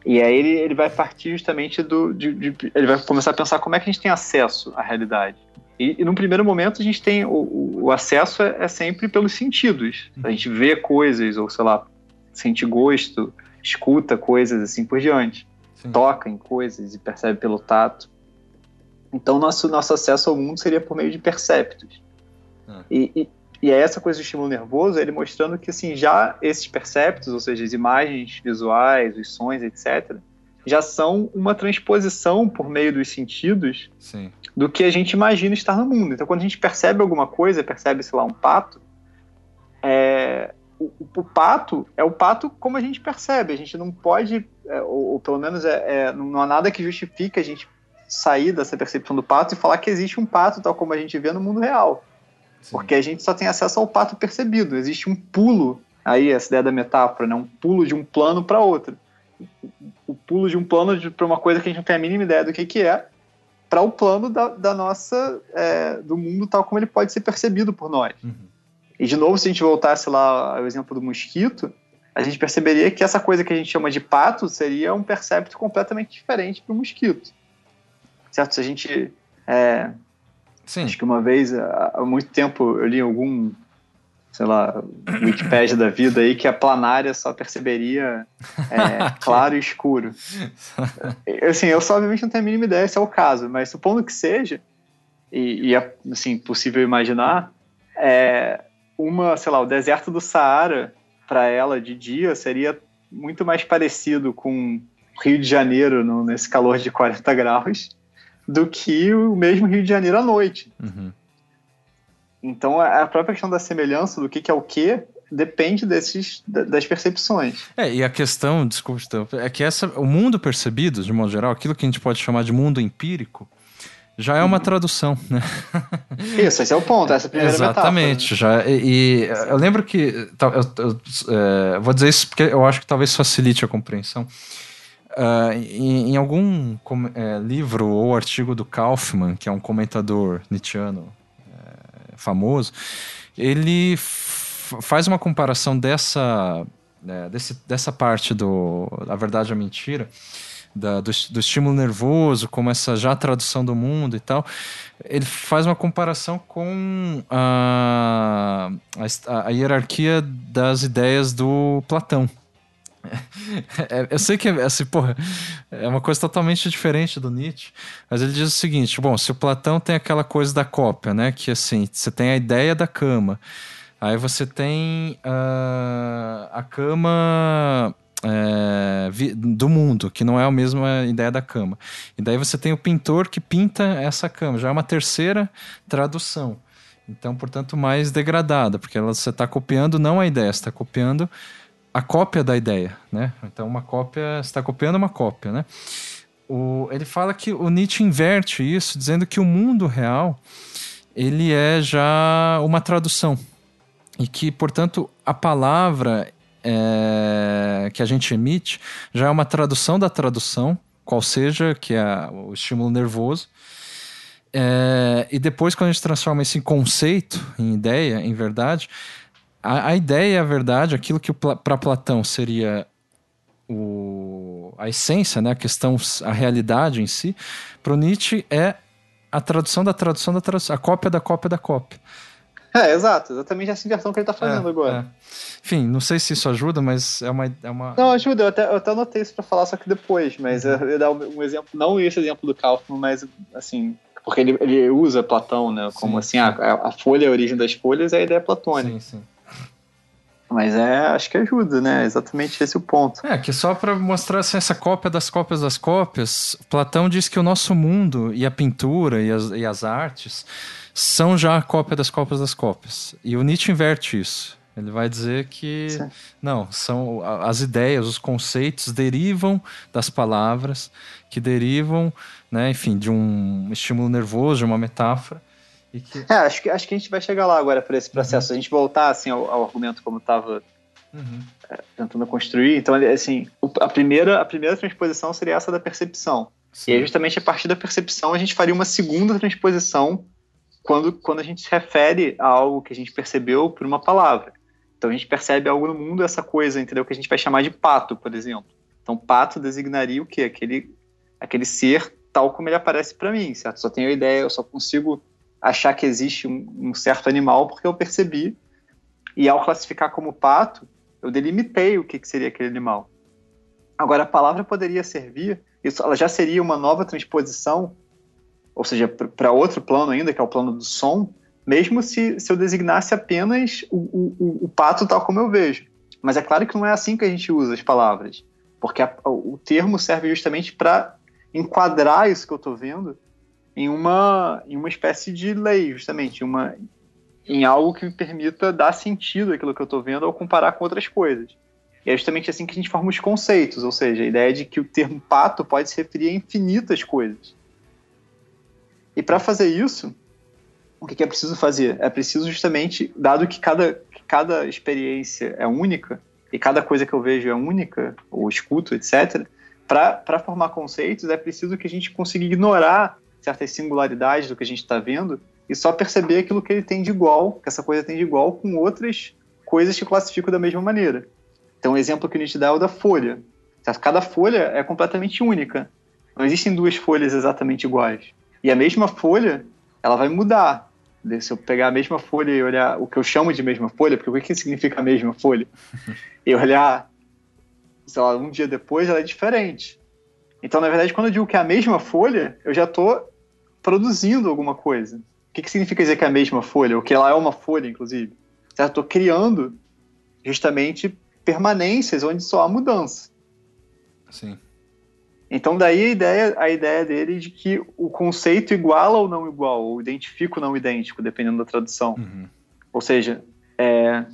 E aí ele, ele vai partir justamente do. De, de, ele vai começar a pensar como é que a gente tem acesso à realidade. E, e num primeiro momento a gente tem. O, o acesso é, é, sempre pelos sentidos. A gente vê coisas, ou sei lá, sente gosto, escuta coisas assim por diante. Sim. Toca em coisas e percebe pelo tato. Então, nosso, nosso acesso ao mundo seria por meio de perceptos. Ah. E, e, E é essa coisa do estímulo nervoso, ele mostrando que assim, já esses perceptos, ou seja, as imagens visuais, os sons, etc., já são uma transposição por meio dos sentidos Sim. do que a gente imagina estar no mundo. Então, quando a gente percebe alguma coisa, percebe, sei lá, um pato, é, o, o, pato é o pato como a gente percebe. A gente não pode, é, ou, ou, pelo menos é, é, não há nada que justifique a gente sair dessa percepção do pato e falar que existe um pato tal como a gente vê no mundo real. Sim. Porque a gente só tem acesso ao pato percebido. Existe um pulo, aí essa ideia da metáfora, né? um pulo de um plano para outro o pulo de um plano para uma coisa que a gente não tem a mínima ideia do que, que é, para o plano da, da nossa é, do mundo tal como ele pode ser percebido por nós. Uhum. E de novo, se a gente voltasse lá ao exemplo do mosquito, a gente perceberia que essa coisa que a gente chama de pato seria um percepto completamente diferente para o mosquito. Certo? Se a gente. É, Sim. Acho que uma vez, há muito tempo, eu li algum sei lá, Wikipedia da vida aí, que a planária só perceberia é, claro e escuro. Assim, eu só obviamente não tenho a mínima ideia se é o caso, mas supondo que seja, e, e é assim, possível imaginar, é, uma, sei lá, o deserto do Saara, para ela de dia, seria muito mais parecido com Rio de Janeiro no, nesse calor de 40 graus do que o mesmo Rio de Janeiro à noite. Uhum. Então, a própria questão da semelhança, do que, que é o que, depende desses, das percepções. É, e a questão, desculpe, é que essa, o mundo percebido, de modo geral, aquilo que a gente pode chamar de mundo empírico, já é uma uhum. tradução, né? Isso, esse é o ponto, essa é primeira Exatamente, metáfora, né? já, e, e, eu lembro que, eu, eu, eu é, vou dizer isso porque eu acho que talvez facilite a compreensão. Uh, em, em, algum com, é, livro ou artigo do Kaufman, que é um comentador nietzscheano famoso, ele faz uma comparação dessa, né, desse, dessa parte do A Verdade ou a Mentira, da, do, do, estímulo nervoso, como essa já tradução do mundo e tal, ele faz uma comparação com a, a, a hierarquia das ideias do Platão. É, eu sei que é, assim, porra, é uma coisa totalmente diferente do Nietzsche, mas ele diz o seguinte: bom, se o Platão tem aquela coisa da cópia, né? Que assim, você tem a ideia da cama, aí você tem uh, a cama é, do mundo, que não é a mesma ideia da cama. E daí você tem o pintor que pinta essa cama, já é uma terceira tradução. Então, portanto, mais degradada, porque você está copiando não a ideia, você está copiando a cópia da ideia, né? Então uma cópia está copiando uma cópia, né? O, ele fala que o Nietzsche inverte isso, dizendo que o mundo real ele é já uma tradução e que, portanto, a palavra é, que a gente emite já é uma tradução da tradução, qual seja que é o estímulo nervoso. É, e depois, quando a gente transforma isso em conceito, em ideia, em verdade, a, a ideia, a verdade, aquilo que para Platão seria o, a essência, né, a questão, a realidade em si, para Nietzsche é a tradução da tradução da tradução, a cópia da cópia da cópia. É, exato, exatamente essa inversão que ele está fazendo é, agora. É. Enfim, não sei se isso ajuda, mas é uma. É uma... Não, ajuda, eu até, eu até anotei isso para falar, só que depois, mas eu ia dar um, exemplo, não esse exemplo do Kaufman, mas assim, porque ele, ele usa Platão, né, como sim, assim, sim. A, a folha é a origem das folhas é a ideia platônica. Sim, sim. Mas é, acho que ajuda, né? Exatamente esse é o ponto. É, que só para mostrar assim, essa cópia das cópias das cópias, Platão diz que o nosso mundo e a pintura e as, e as artes são já a cópia das cópias das cópias. E o Nietzsche inverte isso. Ele vai dizer que Sim. não, são as ideias, os conceitos derivam das palavras, que derivam, né, enfim, de um estímulo nervoso, de uma metáfora, que... É, acho que, acho que a gente vai chegar lá agora por esse processo. Uhum. A gente voltar assim, ao, ao argumento como estava uhum. é, tentando construir. Então, assim, a primeira, a primeira transposição seria essa da percepção. Sim. E aí, justamente a partir da percepção, a gente faria uma segunda transposição quando, quando a gente se refere a algo que a gente percebeu por uma palavra. Então, a gente percebe algo no mundo, essa coisa, entendeu? Que a gente vai chamar de pato, por exemplo. Então, pato designaria o quê? Aquele, aquele ser tal como ele aparece para mim, certo? Só tenho ideia, eu só consigo achar que existe um, um, certo animal porque eu percebi. E ao classificar como pato, eu delimitei o que, que seria aquele animal. Agora, a palavra poderia servir, isso ela já seria uma nova transposição, ou seja, para outro plano ainda, que é o plano do som, mesmo se, se eu designasse apenas o, o, o pato tal como eu vejo. Mas é claro que não é assim que a gente usa as palavras, porque a, o termo serve justamente para enquadrar isso que eu estou vendo em uma, em uma espécie de lei, justamente, uma, em algo que me permita dar sentido àquilo que eu estou vendo ao comparar com outras coisas. E é justamente assim que a gente forma os conceitos, ou seja, a ideia de que o termo pato pode se referir a infinitas coisas. E para fazer isso, o que é preciso fazer? É preciso justamente, dado que cada, que cada experiência é única, e cada coisa que eu vejo é única, ou escuto, etc., para formar conceitos é preciso que a gente consiga ignorar certas singularidades do que a gente está vendo e só perceber aquilo que ele tem de igual, que essa coisa tem de igual com outras coisas que classifico da mesma maneira. Então, um exemplo que a gente dá é o da folha. Cada folha é completamente única. Não existem duas folhas exatamente iguais. E a mesma folha, ela vai mudar. Se eu pegar a mesma folha e olhar o que eu chamo de mesma folha, porque o que significa a mesma folha? E olhar, sei lá, um dia depois, ela é diferente. Então, na verdade, quando eu digo que é a mesma folha, eu já estou produzindo alguma coisa. O que, que significa dizer que é a mesma folha? Ou que ela é uma folha, inclusive? Estou criando justamente permanências onde só há mudança. Sim. Então daí a ideia, a ideia dele de que o conceito iguala ou não igual, ou identifica ou não idêntico, dependendo da tradução. Uhum. Ou seja, é,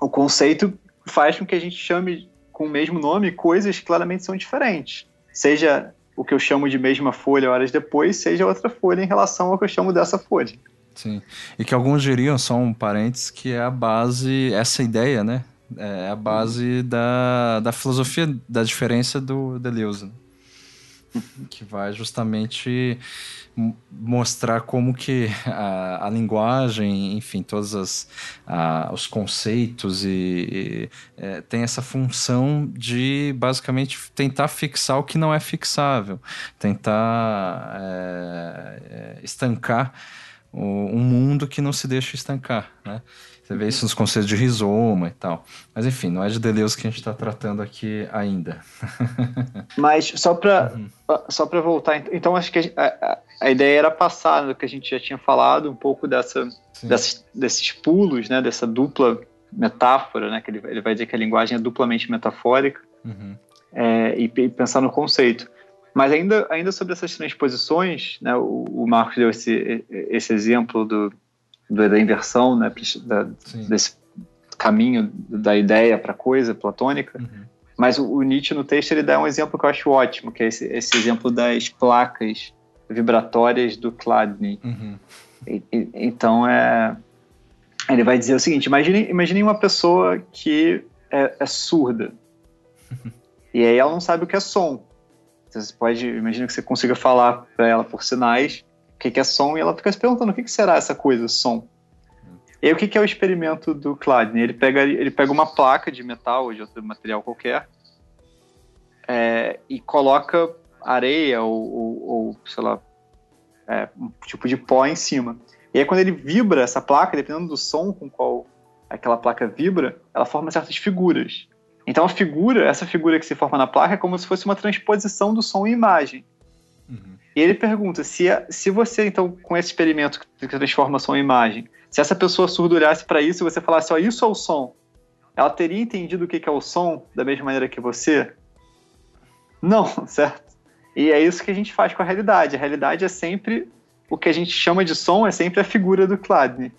o conceito faz com que a gente chame com o mesmo nome coisas que claramente são diferentes. Seja o que eu chamo de mesma folha horas depois, seja outra folha em relação ao que eu chamo dessa folha. Sim. E que alguns diriam, só um parênteses, que é a base, essa ideia, né? É a base da, da filosofia da diferença do Deleuze. Né? Que vai justamente mostrar como que a, a linguagem, enfim, todos as, a, os conceitos e, e é, tem essa função de basicamente tentar fixar o que não é fixável, tentar é, é, estancar o, um mundo que não se deixa estancar, né? Você vê isso nos conceitos de rizoma e tal. Mas enfim, não é de Deleuze que a gente está tratando aqui ainda. Mas só para uhum. só para voltar, então acho que a, a, a, ideia era passar do que a gente já tinha falado, um pouco dessa, dessas, desses pulos, né, dessa dupla metáfora, né, que ele, ele vai dizer que a linguagem é duplamente metafórica, uhum. é, e, e, pensar no conceito. Mas ainda, ainda sobre essas transposições, né, o, o Marcos deu esse, esse exemplo do, da inversão, né, da, desse caminho da ideia para coisa platônica. Uhum. Mas o, o, Nietzsche no texto ele dá um exemplo que eu acho ótimo, que é esse, esse exemplo das placas vibratórias do Chladni. Uhum. E, e, então é, ele vai dizer o seguinte: imagine, imagine uma pessoa que é, é surda e aí ela não sabe o que é som. Você pode, imagina que você consiga falar para ela por sinais que, que é som, e ela fica se perguntando o que, que será essa coisa, som. E aí, o que, que é o experimento do Chladni? Ele pega, ele pega uma placa de metal ou de outro material qualquer é, e coloca areia ou, ou, ou sei lá, é, um tipo de pó em cima. E aí, quando ele vibra essa placa, dependendo do som com qual aquela placa vibra, ela forma certas figuras. Então, a figura, essa figura que se forma na placa é como se fosse uma transposição do som em imagem. Uhum. E ele pergunta se, se você, então, com esse experimento que transforma som em imagem, se essa pessoa surda olhasse para isso e você falasse, ó, isso é o som, ela teria entendido o que é o som da mesma maneira que você? Não, certo? E é isso que a gente faz com a realidade. A realidade é sempre o que a gente chama de som, é sempre a figura do Chladni.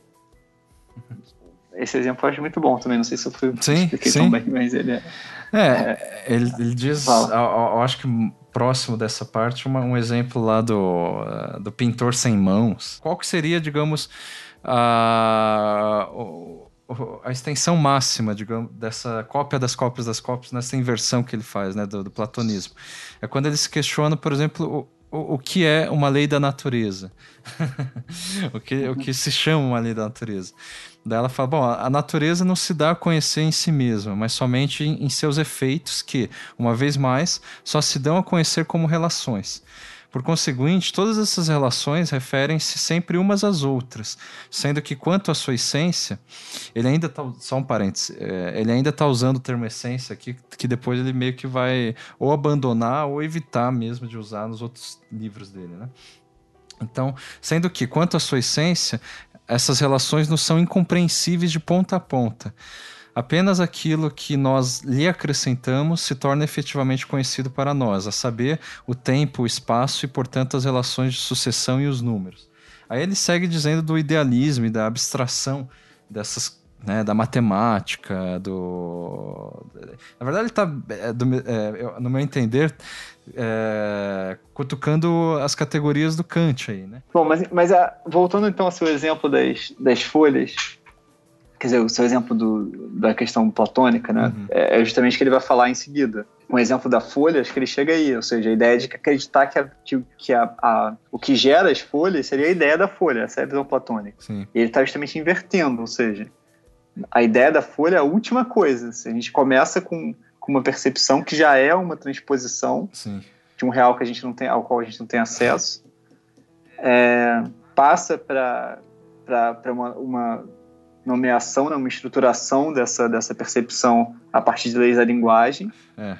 Esse exemplo eu acho muito bom também. Não sei se eu fui sim, sim. tão bem, mas ele é. É, é ele, ele diz. Eu, eu acho que próximo dessa parte uma, um exemplo lá do, uh, do pintor sem mãos. Qual que seria, digamos, a, a extensão máxima, digamos, dessa cópia das cópias das cópias, nessa inversão que ele faz, né, do, do platonismo? É quando ele se questiona, por exemplo, o, o, o que é uma lei da natureza. o, que, o que se chama uma lei da natureza. Daí ela fala: bom, a natureza não se dá a conhecer em si mesma, mas somente em, em seus efeitos, que, uma vez mais, só se dão a conhecer como relações. Por conseguinte, todas essas relações referem-se sempre umas às outras, sendo que quanto à sua essência, ele ainda está, só um parênteses, é, ele ainda está usando o termo essência aqui, que depois ele meio que vai ou abandonar ou evitar mesmo de usar nos outros livros dele, né? Então, sendo que quanto à sua essência, essas relações nos são incompreensíveis de ponta a ponta. Apenas aquilo que nós lhe acrescentamos se torna efetivamente conhecido para nós, a saber, o tempo, o espaço e, portanto, as relações de sucessão e os números. Aí ele segue dizendo do idealismo e da abstração dessas né, da matemática, do. Na verdade, ele está, é, é, no meu entender, é, cutucando as categorias do Kant aí, né? Bom, mas, mas a, voltando então ao seu exemplo das, das folhas, quer dizer, o seu exemplo do, da questão platônica, né? Uhum. É, é justamente que ele vai falar em seguida. Um exemplo da folha, acho que ele chega aí, ou seja, a ideia de acreditar que, a, que a, a, o que gera as folhas seria a ideia da folha, essa é a visão platônica. Sim. E ele está justamente invertendo, ou seja, a ideia da folha é a última coisa. A gente começa com, com uma percepção que já é uma transposição Sim. de um real que a gente não tem, ao qual a gente não tem acesso, é, passa para uma, uma nomeação, né, uma estruturação dessa, dessa percepção a partir de leis da linguagem. É,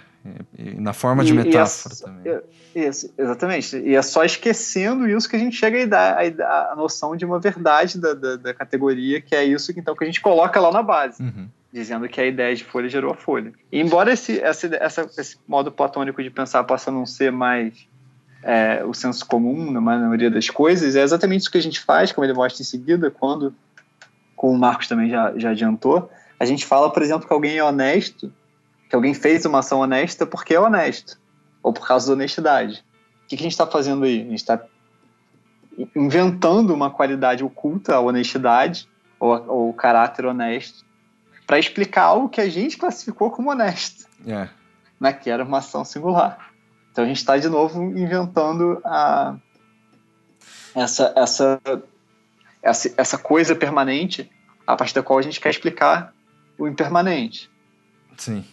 e, na forma de e, metáfora e é, também. Isso, exatamente. E é só esquecendo isso que a gente chega a dar a, a noção de uma verdade da, da, da, categoria, que é isso que, então, que a gente coloca lá na base. Uhum. Dizendo que a ideia de folha gerou a folha. E embora esse, essa, esse modo platônico de pensar possa não ser mais é, o senso comum na maioria das coisas, é exatamente isso que a gente faz, como ele mostra em seguida, quando como o Marcos também já, já adiantou, a gente fala, por exemplo, que alguém é honesto, que alguém fez uma ação honesta porque é honesto, ou por causa da honestidade. O que, que a gente está fazendo aí? A gente está inventando uma qualidade oculta, a honestidade, ou, ou o caráter honesto, para explicar algo que a gente classificou como honesto, yeah. né, que era uma ação singular. Então a gente está, de novo, inventando a, essa, essa essa, essa coisa permanente a partir da qual a gente quer explicar o impermanente. Sim.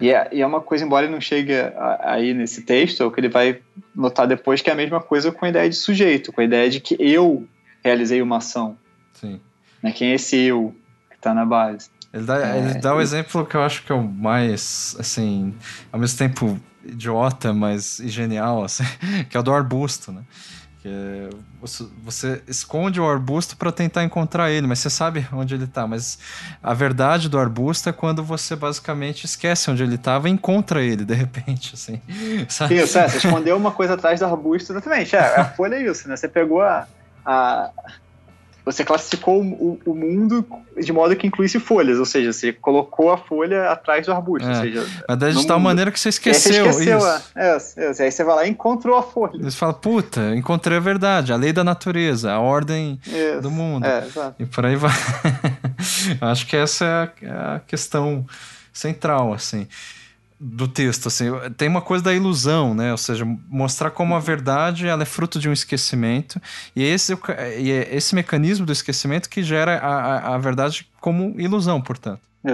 E é, e é uma coisa, embora ele não chegue aí nesse texto, é o que ele vai notar depois que é a mesma coisa com a ideia de sujeito, com a ideia de que eu realizei uma ação. Sim. Né? Quem é esse eu que está na base? Ele dá, é, ele dá o exemplo que eu acho que é o mais, assim, ao mesmo tempo idiota, mas genial, assim, que é o do arbusto, né? Que você, você esconde o arbusto para tentar encontrar ele, mas você sabe onde ele está. Mas a verdade do arbusto é quando você basicamente esquece onde ele estava e encontra ele de repente, assim. Sabe? Isso, é, você escondeu uma coisa atrás do arbusto, exatamente. É, a folha é isso, né? Você pegou a, a você classificou o, o, mundo de modo que incluísse folhas, ou seja, você colocou a folha atrás do arbusto. É, ou seja, mas de tal maneira que você esqueceu. Você esqueceu isso. É, é, aí você vai lá e encontrou a folha. Você fala, puta, encontrei a verdade, a lei da natureza, a ordem isso, do mundo. É. E por aí vai. Acho que essa é a, é a questão central, assim do texto, assim, tem uma coisa da ilusão, né? Ou seja, mostrar como a verdade ela é fruto de um esquecimento e esse, e é esse mecanismo do esquecimento que gera a, a verdade como ilusão, portanto. É,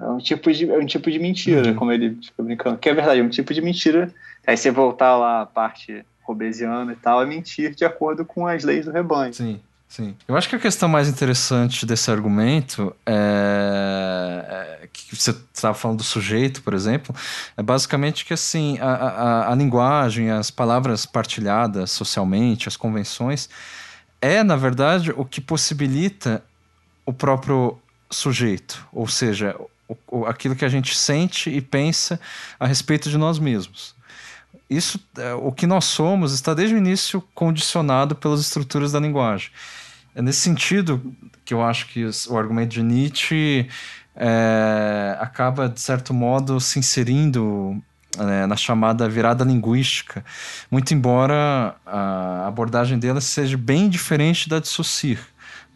é um tipo de, é um tipo de mentira, uhum. como ele fica brincando. Que é verdade, é um tipo de mentira. Aí você voltar lá a parte robesiana e tal, é mentir de acordo com as leis do rebanho. Sim. Sim. Eu acho que a questão mais interessante desse argumento é, é que você estava falando do sujeito, por exemplo, é basicamente que assim a, a, a linguagem, as palavras partilhadas socialmente, as convenções, é na verdade o que possibilita o próprio sujeito, ou seja, o, aquilo que a gente sente e pensa a respeito de nós mesmos isso, é, o que nós somos está desde o início condicionado pelas estruturas da linguagem. É nesse sentido que eu acho que o argumento de Nietzsche é, acaba, de certo modo, se inserindo é, na chamada virada linguística, muito embora a abordagem dela seja bem diferente da de Saussure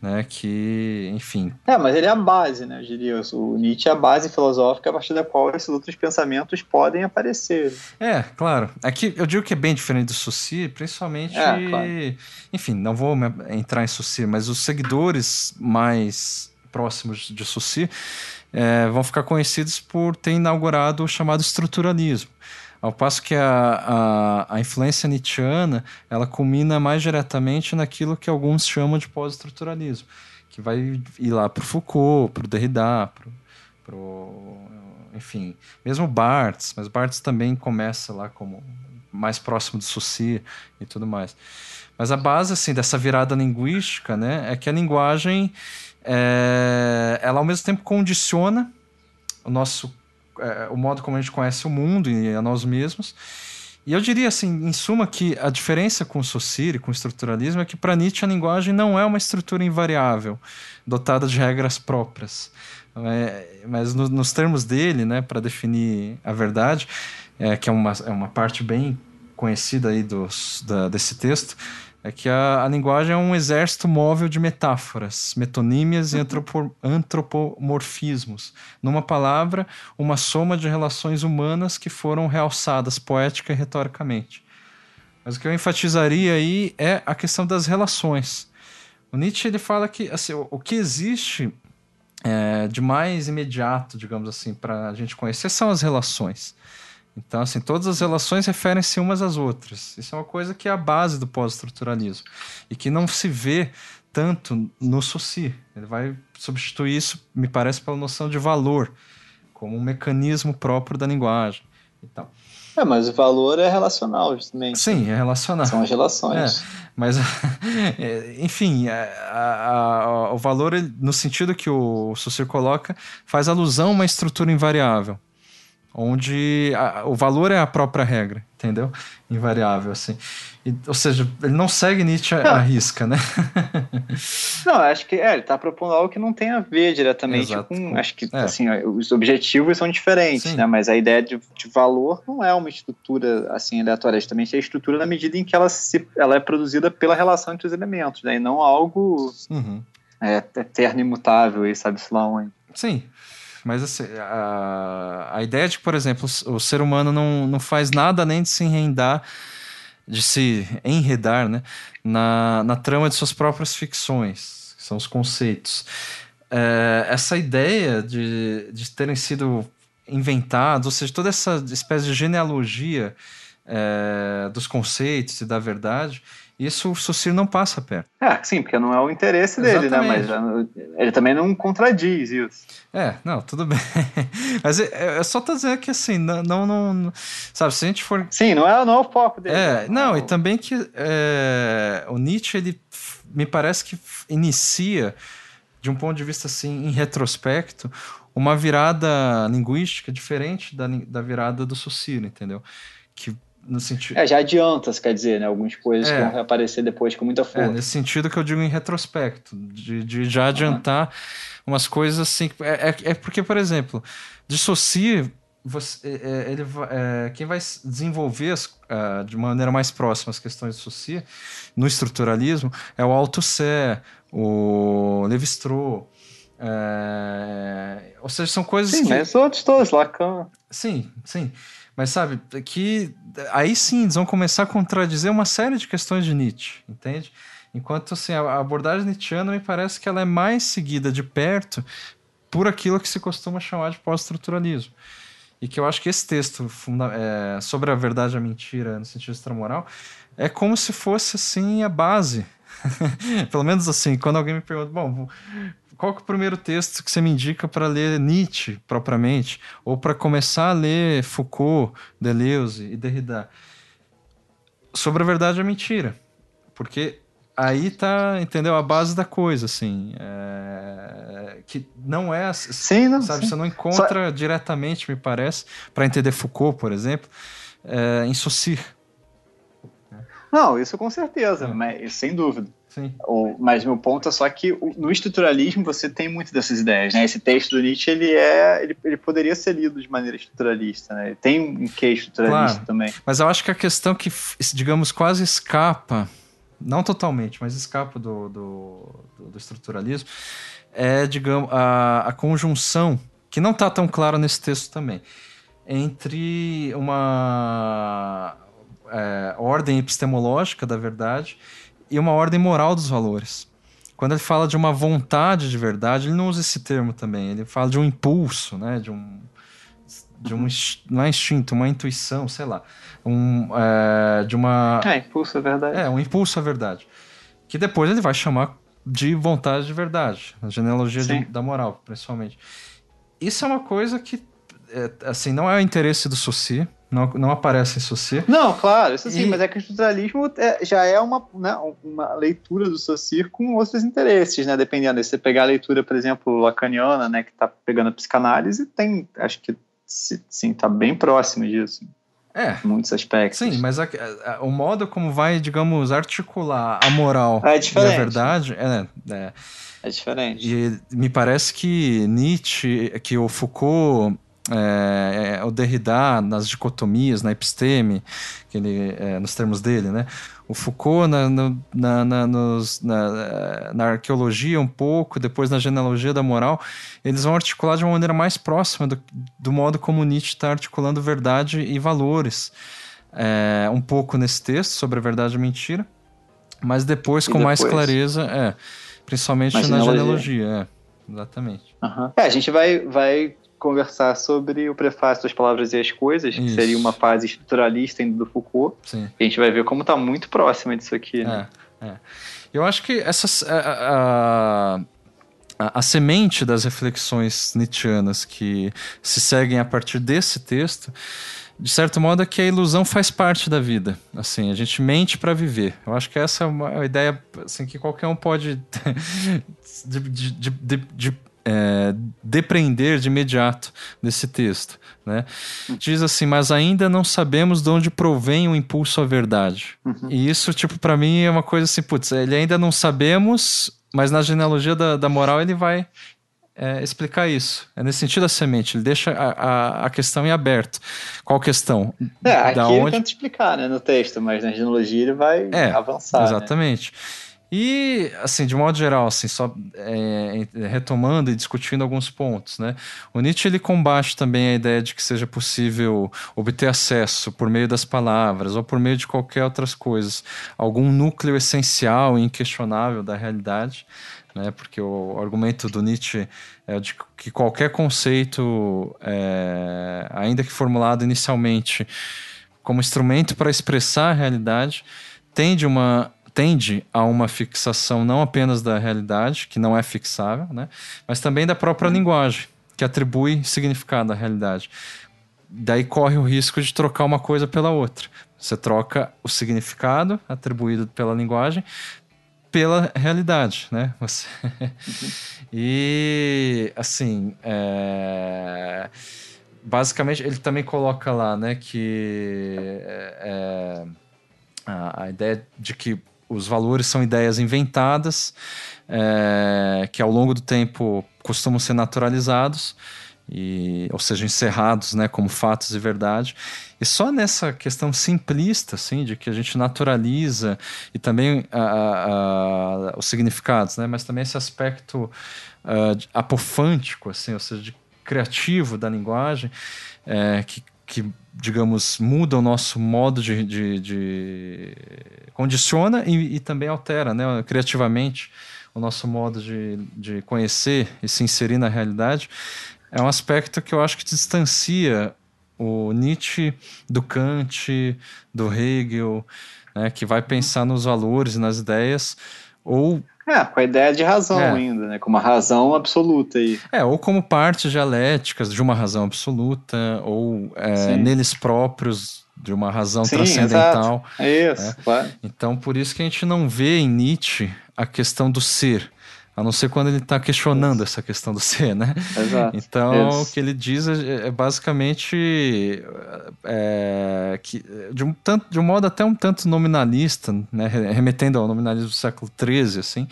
né? Que, enfim. É, mas ele é a base, né? Eu diria. O Nietzsche é a base filosófica a partir da qual esses outros pensamentos podem aparecer. É, claro. Aqui eu digo que é bem diferente do Saussure, principalmente. É, claro. Enfim, não vou entrar em Saussure, mas os seguidores mais próximos de Saussure é, vão ficar conhecidos por ter inaugurado o chamado estruturalismo. Ao passo que a, a, a influência nietzschiana ela culmina mais diretamente naquilo que alguns chamam de pós-estruturalismo, que vai ir lá para o Foucault, para o Derrida, para enfim, mesmo Barthes, mas Barthes também começa lá como mais próximo do Saussure e tudo mais. Mas a base assim dessa virada linguística, né, é que a linguagem é, ela ao mesmo tempo condiciona o nosso é, o modo como a gente conhece o mundo e a nós mesmos. E eu diria assim, em suma, que a diferença com o Saussure, com o estruturalismo, é que para Nietzsche a linguagem não é uma estrutura invariável, dotada de regras próprias. É, mas no, nos termos dele, né, para definir a verdade, é, que é uma, é uma parte bem conhecida aí dos, da, desse texto, é que a, a, linguagem é um exército móvel de metáforas, metonímias e antropo, antropomorfismos. Numa palavra, uma soma de relações humanas que foram realçadas poética e retoricamente. Mas o que eu enfatizaria aí é a questão das relações. O Nietzsche ele fala que assim, o, o que existe é, de mais imediato, digamos assim, para a gente conhecer são as relações. Então, assim, todas as relações referem-se umas às outras. Isso é uma coisa que é a base do pós-estruturalismo e que não se vê tanto no Saussure. Ele vai substituir isso, me parece, pela noção de valor como um mecanismo próprio da linguagem e tal. É, mas o valor é relacional, justamente. Sim, é relacional. São as relações. É, mas, é, enfim, é, a, a, o valor, no sentido que o Saussure coloca, faz alusão a uma estrutura invariável onde a, o valor é a própria regra, entendeu? Invariável, assim. E, ou seja, ele não segue Nietzsche à risca, né? não, acho que é, ele está propondo algo que não tem a ver diretamente Exato. com. Acho que é. assim, os objetivos são diferentes, Sim. né? Mas a ideia de, de, valor não é uma estrutura assim aleatória, justamente é a estrutura na medida em que ela, se, ela é produzida pela relação entre os elementos, né? E não algo uhum. é, eterno e imutável, e sabe-se lá onde. Sim, mas assim, a, a ideia de que, por exemplo, o ser humano não, não faz nada nem de se enredar, de se enredar né, na, na trama de suas próprias ficções, que são os conceitos. É, essa ideia de, de terem sido inventados, ou seja, toda essa espécie de genealogia é, dos conceitos e da verdade, isso o Sucir não passa perto. É, sim, porque não é o interesse dele, Exatamente. né? Mas ele também não contradiz isso. É, não, tudo bem. Mas é, é, é só tô dizendo que assim, não, não, não, Sabe, se a gente for. Sim, não é, não é o foco dele. É, não, não e também que é, o Nietzsche, ele me parece que inicia, de um ponto de vista assim, em retrospecto, uma virada linguística diferente da, da virada do Suciro, entendeu? Que no sentido. É, já adianta, quer dizer, né? Algumas coisas é. que vão reaparecer depois com muita força. É, nesse sentido que eu digo em retrospecto, de, de já adiantar uhum. umas coisas assim. É, é, é, porque, por exemplo, dissocia. Você, é, é, ele, é, quem vai desenvolver as, uh, de maneira mais próxima as questões de Saussure no estruturalismo é o Althusser, o Levi-Strauss, é, ou seja, são coisas sim, que... mas outros todos, Lacan. Sim, sim. Mas sabe, que aí sim eles vão começar a contradizer uma série de questões de Nietzsche, entende? Enquanto assim, a abordagem nietzschiana me parece que ela é mais seguida de perto por aquilo que se costuma chamar de pós-estruturalismo. E que eu acho que esse texto é, sobre a verdade e a mentira no sentido extramoral é como se fosse assim a base. Pelo menos assim, quando alguém me pergunta, bom, qual que é o primeiro texto que você me indica para ler Nietzsche propriamente? Ou para começar a ler Foucault, Deleuze e Derrida? Sobre a verdade e a mentira. Porque aí tá, entendeu? A base da coisa, assim. É... Que não é. Sim, não. Sabe, sim. você não encontra Só... diretamente, me parece, para entender Foucault, por exemplo, é, em Saussure. Não, isso com certeza, é. mas, sem dúvida. Sim. O, mas meu ponto é só que no estruturalismo você tem muito dessas ideias, né? Esse texto do Nietzsche ele é, ele, ele poderia ser lido de maneira estruturalista, né? Ele tem um quê estruturalista claro, também. Mas eu acho que a questão que, digamos, quase escapa, não totalmente, mas escapa do, do, do, do estruturalismo, é, digamos, a, a conjunção que não está tão clara nesse texto também entre uma é, ordem epistemológica da verdade e uma ordem moral dos valores. Quando ele fala de uma vontade de verdade, ele não usa esse termo também. Ele fala de um impulso, né? De um, de um não é instinto, uma intuição, sei lá, um, é, de uma. É, impulso à verdade. É, um impulso à verdade. Que depois ele vai chamar de vontade de verdade, a genealogia de, da moral, principalmente. Isso é uma coisa que, é, assim, não é o interesse do Suci, não, não aparece em Saussure. Não, claro, isso sim, e... mas é que o estruturalismo é, já é uma, né, uma leitura do Saussure com outros interesses, né? Dependendo. Se você pegar a leitura, por exemplo, lacaniana, né, que está pegando a psicanálise, tem, acho que sim, está bem próximo disso. É. Muitos aspectos. Sim, mas a, a, o modo como vai, digamos, articular a moral é e a verdade é, é, é diferente. E me parece que Nietzsche, que o Foucault é, é, o Derrida nas dicotomias, na episteme, que ele, é, nos termos dele, né? O Foucault na, na, na, nos, na, na, arqueologia um pouco, depois na genealogia da moral, eles vão articular de uma maneira mais próxima do, do modo como Nietzsche está articulando verdade e valores. É, um pouco nesse texto sobre a verdade e a mentira, mas depois e com depois? mais clareza, é, principalmente na genealogia, genealogia é, exatamente. Uhum. É, a gente vai, vai conversar sobre o prefácio das Palavras e as Coisas, Isso. que seria uma fase estruturalista ainda do Foucault. Sim. a gente vai ver como está muito próxima disso aqui. Né? É, é. Eu acho que essas, a, a, a, a, semente das reflexões nietzschianas que se seguem a partir desse texto, de certo modo, é que a ilusão faz parte da vida. Assim, a gente mente para viver. Eu acho que essa é uma ideia assim, que qualquer um pode de, de, de, de é, depreender de imediato desse texto. Né? Diz assim, mas ainda não sabemos de onde provém o impulso à verdade. Uhum. E isso, tipo, para mim é uma coisa assim, putz, ele ainda não sabemos, mas na genealogia da, da moral ele vai é, explicar isso. É nesse sentido a semente, ele deixa a, a, a questão em aberto. Qual questão? É, aqui da ele onde... tenta explicar né, no texto, mas na genealogia ele vai é, avançar. Né? Exatamente. Né? E, assim, de modo geral, assim, só é, retomando e discutindo alguns pontos, né? O Nietzsche, ele combate também a ideia de que seja possível obter acesso por meio das palavras ou por meio de qualquer outras coisas, algum núcleo essencial e inquestionável da realidade, né? Porque o argumento do Nietzsche é de que qualquer conceito, é, ainda que formulado inicialmente como instrumento para expressar a realidade, tende uma tende a uma fixação não apenas da realidade, que não é fixável, né? mas também da própria uhum. linguagem, que atribui significado à realidade. Daí corre o risco de trocar uma coisa pela outra. Você troca o significado atribuído pela linguagem pela realidade, né? Você... Uhum. e assim, é... basicamente ele também coloca lá, né, que é... é a, a ideia de que os valores são ideias inventadas, é, que ao longo do tempo costumam ser naturalizados, e, ou seja, encerrados né, como fatos e verdade. E só nessa questão simplista, assim, de que a gente naturaliza e também a, a, os significados, né, mas também esse aspecto apofântico, assim, ou seja, de criativo da linguagem, é, que, que digamos, muda o nosso modo de. de, de condiciona e, e, também altera né, criativamente o nosso modo de, de conhecer e se inserir na realidade. É um aspecto que eu acho que distancia o Nietzsche do Kant, do Hegel, né, que vai pensar nos valores nas ideias, ou é, com a ideia de razão é. ainda, né? Com uma razão absoluta aí. É, ou como partes dialéticas de uma razão absoluta, ou é, neles próprios de uma razão Sim, transcendental. Exato. É isso, é. claro. Então, por isso que a gente não vê em Nietzsche a questão do ser. A não ser quando ele está questionando essa questão do ser, né? Exato. Então, Isso. o que ele diz é, é basicamente é, que, de, um tanto, de um modo até um tanto nominalista, né? remetendo ao nominalismo do século XIII, assim,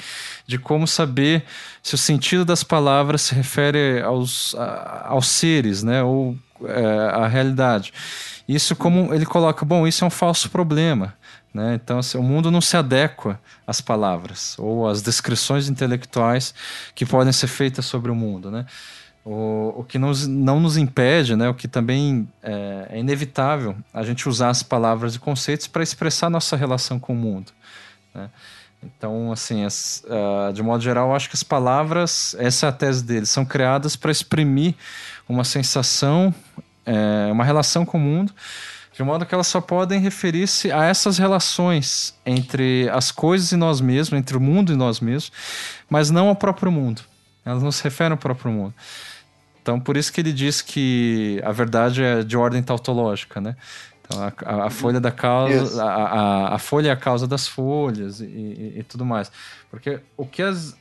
de como saber se o sentido das palavras se refere aos, a, aos seres, né? Ou é, à realidade. Isso como ele coloca, bom, isso é um falso problema. Né? Então, assim, o mundo não se adequa às palavras ou às descrições intelectuais que podem ser feitas sobre o mundo. Né? O, o que nos, não nos impede, né? o que também é, é inevitável, a gente usar as palavras e conceitos para expressar nossa relação com o mundo. Né? Então, assim, as, uh, de modo geral, eu acho que as palavras, essa é a tese deles, são criadas para exprimir uma sensação, é, uma relação com o mundo de modo que elas só podem referir-se a essas relações entre as coisas e nós mesmos, entre o mundo e nós mesmos, mas não ao próprio mundo. Elas não se referem ao próprio mundo. Então, por isso que ele diz que a verdade é de ordem tautológica, né? Então, a, a, a folha da causa, a, a, a, folha é a causa das folhas e, e, e tudo mais. Porque o que as,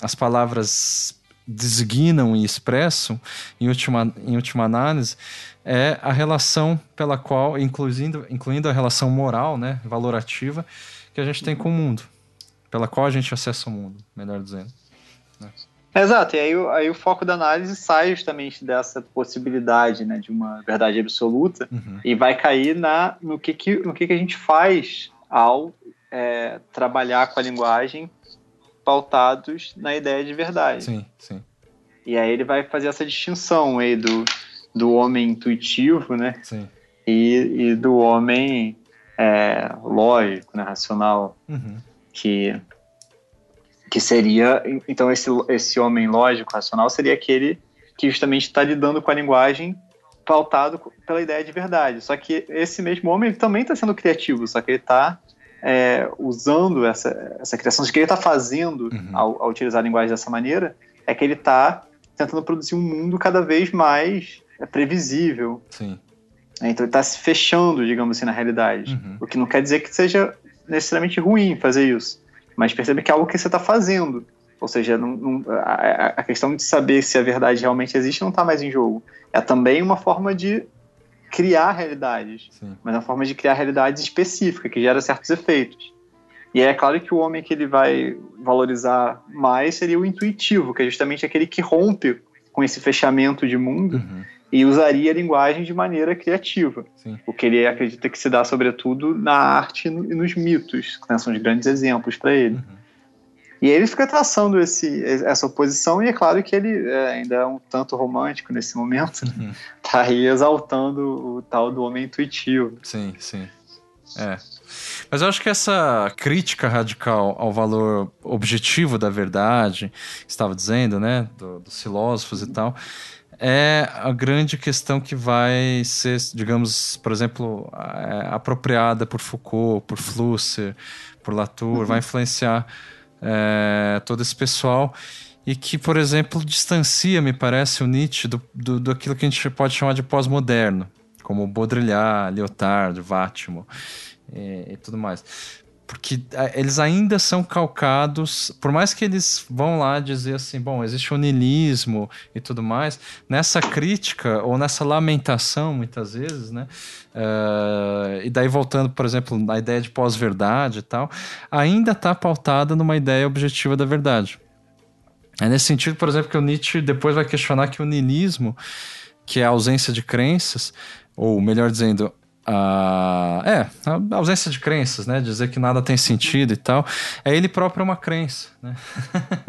as palavras designam e expressam, em última, em última análise, é a relação pela qual, incluindo, incluindo a relação moral, né, valorativa, que a gente tem com o mundo, pela qual a gente acessa o mundo, melhor dizendo. Né? Exato, e aí, aí, o foco da análise sai justamente dessa possibilidade né, de uma verdade absoluta uhum. e vai cair na, no, que, que, no que, que a gente faz ao é, trabalhar com a linguagem pautados na ideia de verdade. Sim, sim. E aí ele vai fazer essa distinção aí do, do homem intuitivo, né? Sim. E, e do homem é, lógico, né? racional, uhum. que que seria então esse esse homem lógico racional seria aquele que justamente está lidando com a linguagem pautado pela ideia de verdade só que esse mesmo homem também está sendo criativo só que ele está é, usando essa, essa criação, o que ele está fazendo uhum. ao, ao, utilizar a linguagem dessa maneira é que ele está tentando produzir um mundo cada vez mais é, previsível. Sim. É, então ele está se fechando, digamos assim, na realidade. Uhum. O que não quer dizer que seja necessariamente ruim fazer isso. Mas percebe que é algo que você está fazendo. Ou seja, não, não, a, a, questão de saber se a verdade realmente existe não está mais em jogo. É também uma forma de criar realidades, Sim. mas é uma forma de criar realidades específica, que gera certos efeitos. E é claro que o homem que ele vai valorizar mais seria o intuitivo, que é justamente aquele que rompe com esse fechamento de mundo uhum. E usaria a linguagem de maneira criativa. Sim. O que ele acredita que se dá, sobretudo, na arte e nos mitos, que né, são os grandes exemplos para ele. Uhum. E ele fica traçando esse, essa oposição, e é claro que ele é, ainda é um tanto romântico nesse momento, uhum. tá aí exaltando o tal do homem intuitivo. Sim, sim. É. Mas eu acho que essa crítica radical ao valor objetivo da verdade, estava dizendo, né, do, dos filósofos e tal, é a grande questão que vai ser, digamos, por exemplo, é, apropriada por Foucault, por Flusser, por Latour, uhum. vai influenciar é, todo esse pessoal e que, por exemplo, distancia, me parece, o Nietzsche do, do, do aquilo que a gente pode chamar de pós-moderno, como Baudrillard, Lyotard, Vatimo e, e tudo mais. Porque é, eles ainda são calcados, por mais que eles vão lá dizer assim, bom, existe o niilismo e tudo mais, nessa crítica ou nessa lamentação, muitas vezes, né? Uh, e daí voltando, por exemplo, na ideia de pós-verdade e tal, ainda está pautada numa ideia objetiva da verdade. É nesse sentido, por exemplo, que o Nietzsche depois vai questionar que o niilismo, que é a ausência de crenças, ou melhor dizendo, a, é, a ausência de crenças, né? Dizer que nada tem sentido e tal. É ele próprio uma crença, né?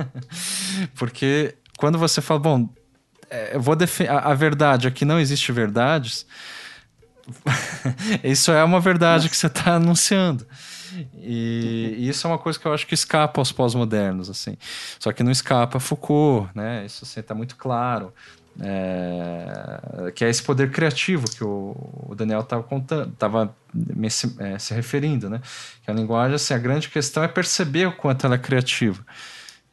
Porque quando você fala, bom, é, eu vou a, a verdade, aqui não existe verdades, isso é uma verdade que você está anunciando. E, e, isso é uma coisa que eu acho que escapa aos pós-modernos, assim. Só que não escapa Foucault, né? Isso assim, está muito claro. É, que é esse poder criativo que o, o Daniel estava contando, estava é, se, referindo, né? Que a linguagem, assim, a grande questão é perceber o quanto ela é criativa.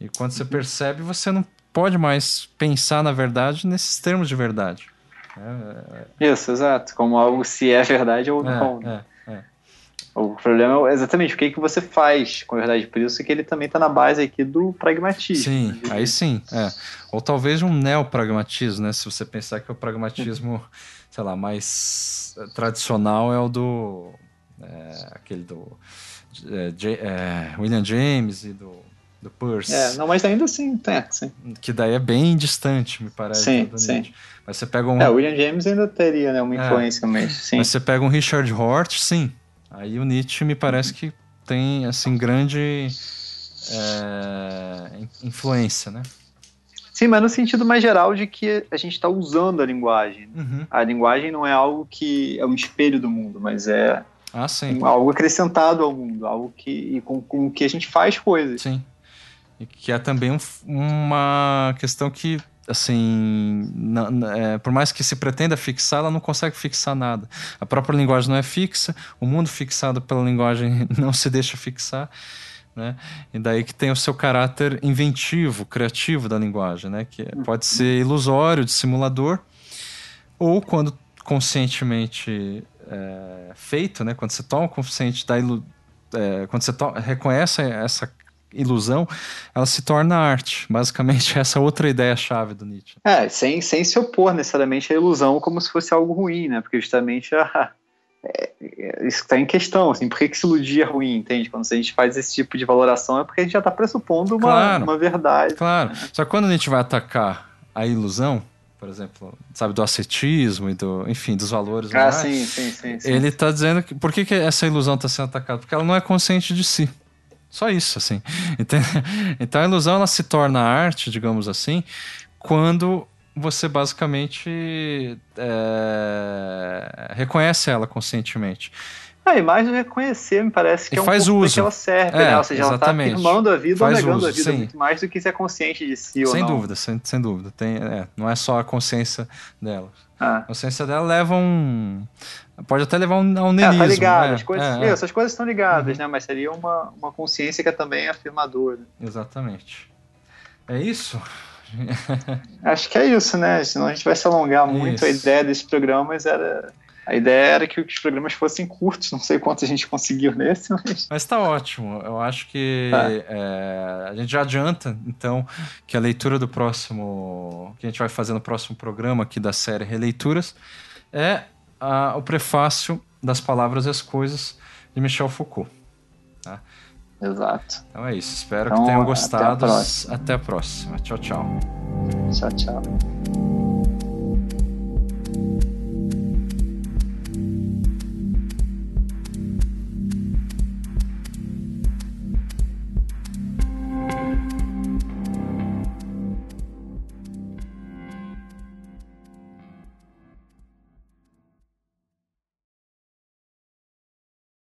E quando você percebe, você não pode mais pensar na verdade nesses termos de verdade. É, Isso, exato. Como algo se é verdade ou é, não. É, é. O problema é exatamente o que, que você faz com a verdade. Por isso que ele também está na base aqui do pragmatismo. Sim, aí sim. É. Ou talvez um neopragmatismo, né? Se você pensar que o pragmatismo, sei lá, mais tradicional é o do. É, aquele do. É, William James e do, do Peirce. É, não, mas ainda assim, tem, sim. Que daí é bem distante, me parece. Sim, sim. Mas você pega um. É, William James ainda teria né, uma influência, mas sim. Mas você pega um Richard Hort, sim. Aí o Nietzsche me parece que tem assim grande é, influência, né? Sim, mas no sentido mais geral de que a gente está usando a linguagem. Uhum. A linguagem não é algo que é um espelho do mundo, mas é ah, um, algo acrescentado ao mundo, algo que com, com que a gente faz coisas. Sim. E que é também um, uma questão que assim, não, é, por mais que se pretenda fixar, ela não consegue fixar nada. A própria linguagem não é fixa, o mundo fixado pela linguagem não se deixa fixar. né? E daí que tem o seu caráter inventivo, criativo da linguagem, né? Que pode ser ilusório, simulador, ou quando conscientemente é, feito, né? Quando você toma consciente da ilu é, quando você reconhece essa ilusão, ela se torna arte. Basicamente, essa é outra ideia-chave do Nietzsche. É, sem, sem se opor necessariamente à ilusão como se fosse algo ruim, né? Porque justamente a, é, é, isso está em questão, assim, por que, que se iludir é ruim, entende? Quando a gente faz esse tipo de valoração é porque a gente já está pressupondo uma, claro, uma verdade. Claro, né? só que quando a gente vai atacar a ilusão, por exemplo, sabe, do ascetismo e do, enfim, dos valores. Ah, sim, sim, sim, sim, Ele está dizendo que por que, que essa ilusão está sendo atacada? Porque ela não é consciente de si. Só isso, assim. Então a ilusão ela se torna arte, digamos assim, quando você basicamente é, reconhece ela conscientemente. Ah, e mais reconhecer, me parece que e é um faz pouco uso. que ela serve, é, né? Ou seja, exatamente. ela está afirmando a vida faz ou negando uso, a vida sim. muito mais do que ser consciente de si sem ou não. Dúvida, sem, sem dúvida, sem dúvida. Não é só a consciência dela. Ah. A consciência dela leva um... Pode até levar um, a um niilismo. É, tá ligado. Né? As coisas, é, essas coisas estão ligadas, uhum. né? Mas seria uma, uma consciência que é também afirmadora. Exatamente. É isso? Acho que é isso, né? Senão a gente vai se alongar muito. Isso. A ideia desses programas era. A ideia era que os programas fossem curtos, não sei quanto a gente conseguiu nesse, mas. Mas tá ótimo. Eu acho que tá. é, a gente já adianta, então, que a leitura do próximo. que a gente vai fazer no próximo programa aqui da série Releituras é a, o prefácio das Palavras e as Coisas de Michel Foucault. Tá? Exato. Então é isso. Espero então, que tenham gostado. Até a próxima. Até a próxima. Tchau, tchau. Tchau, tchau.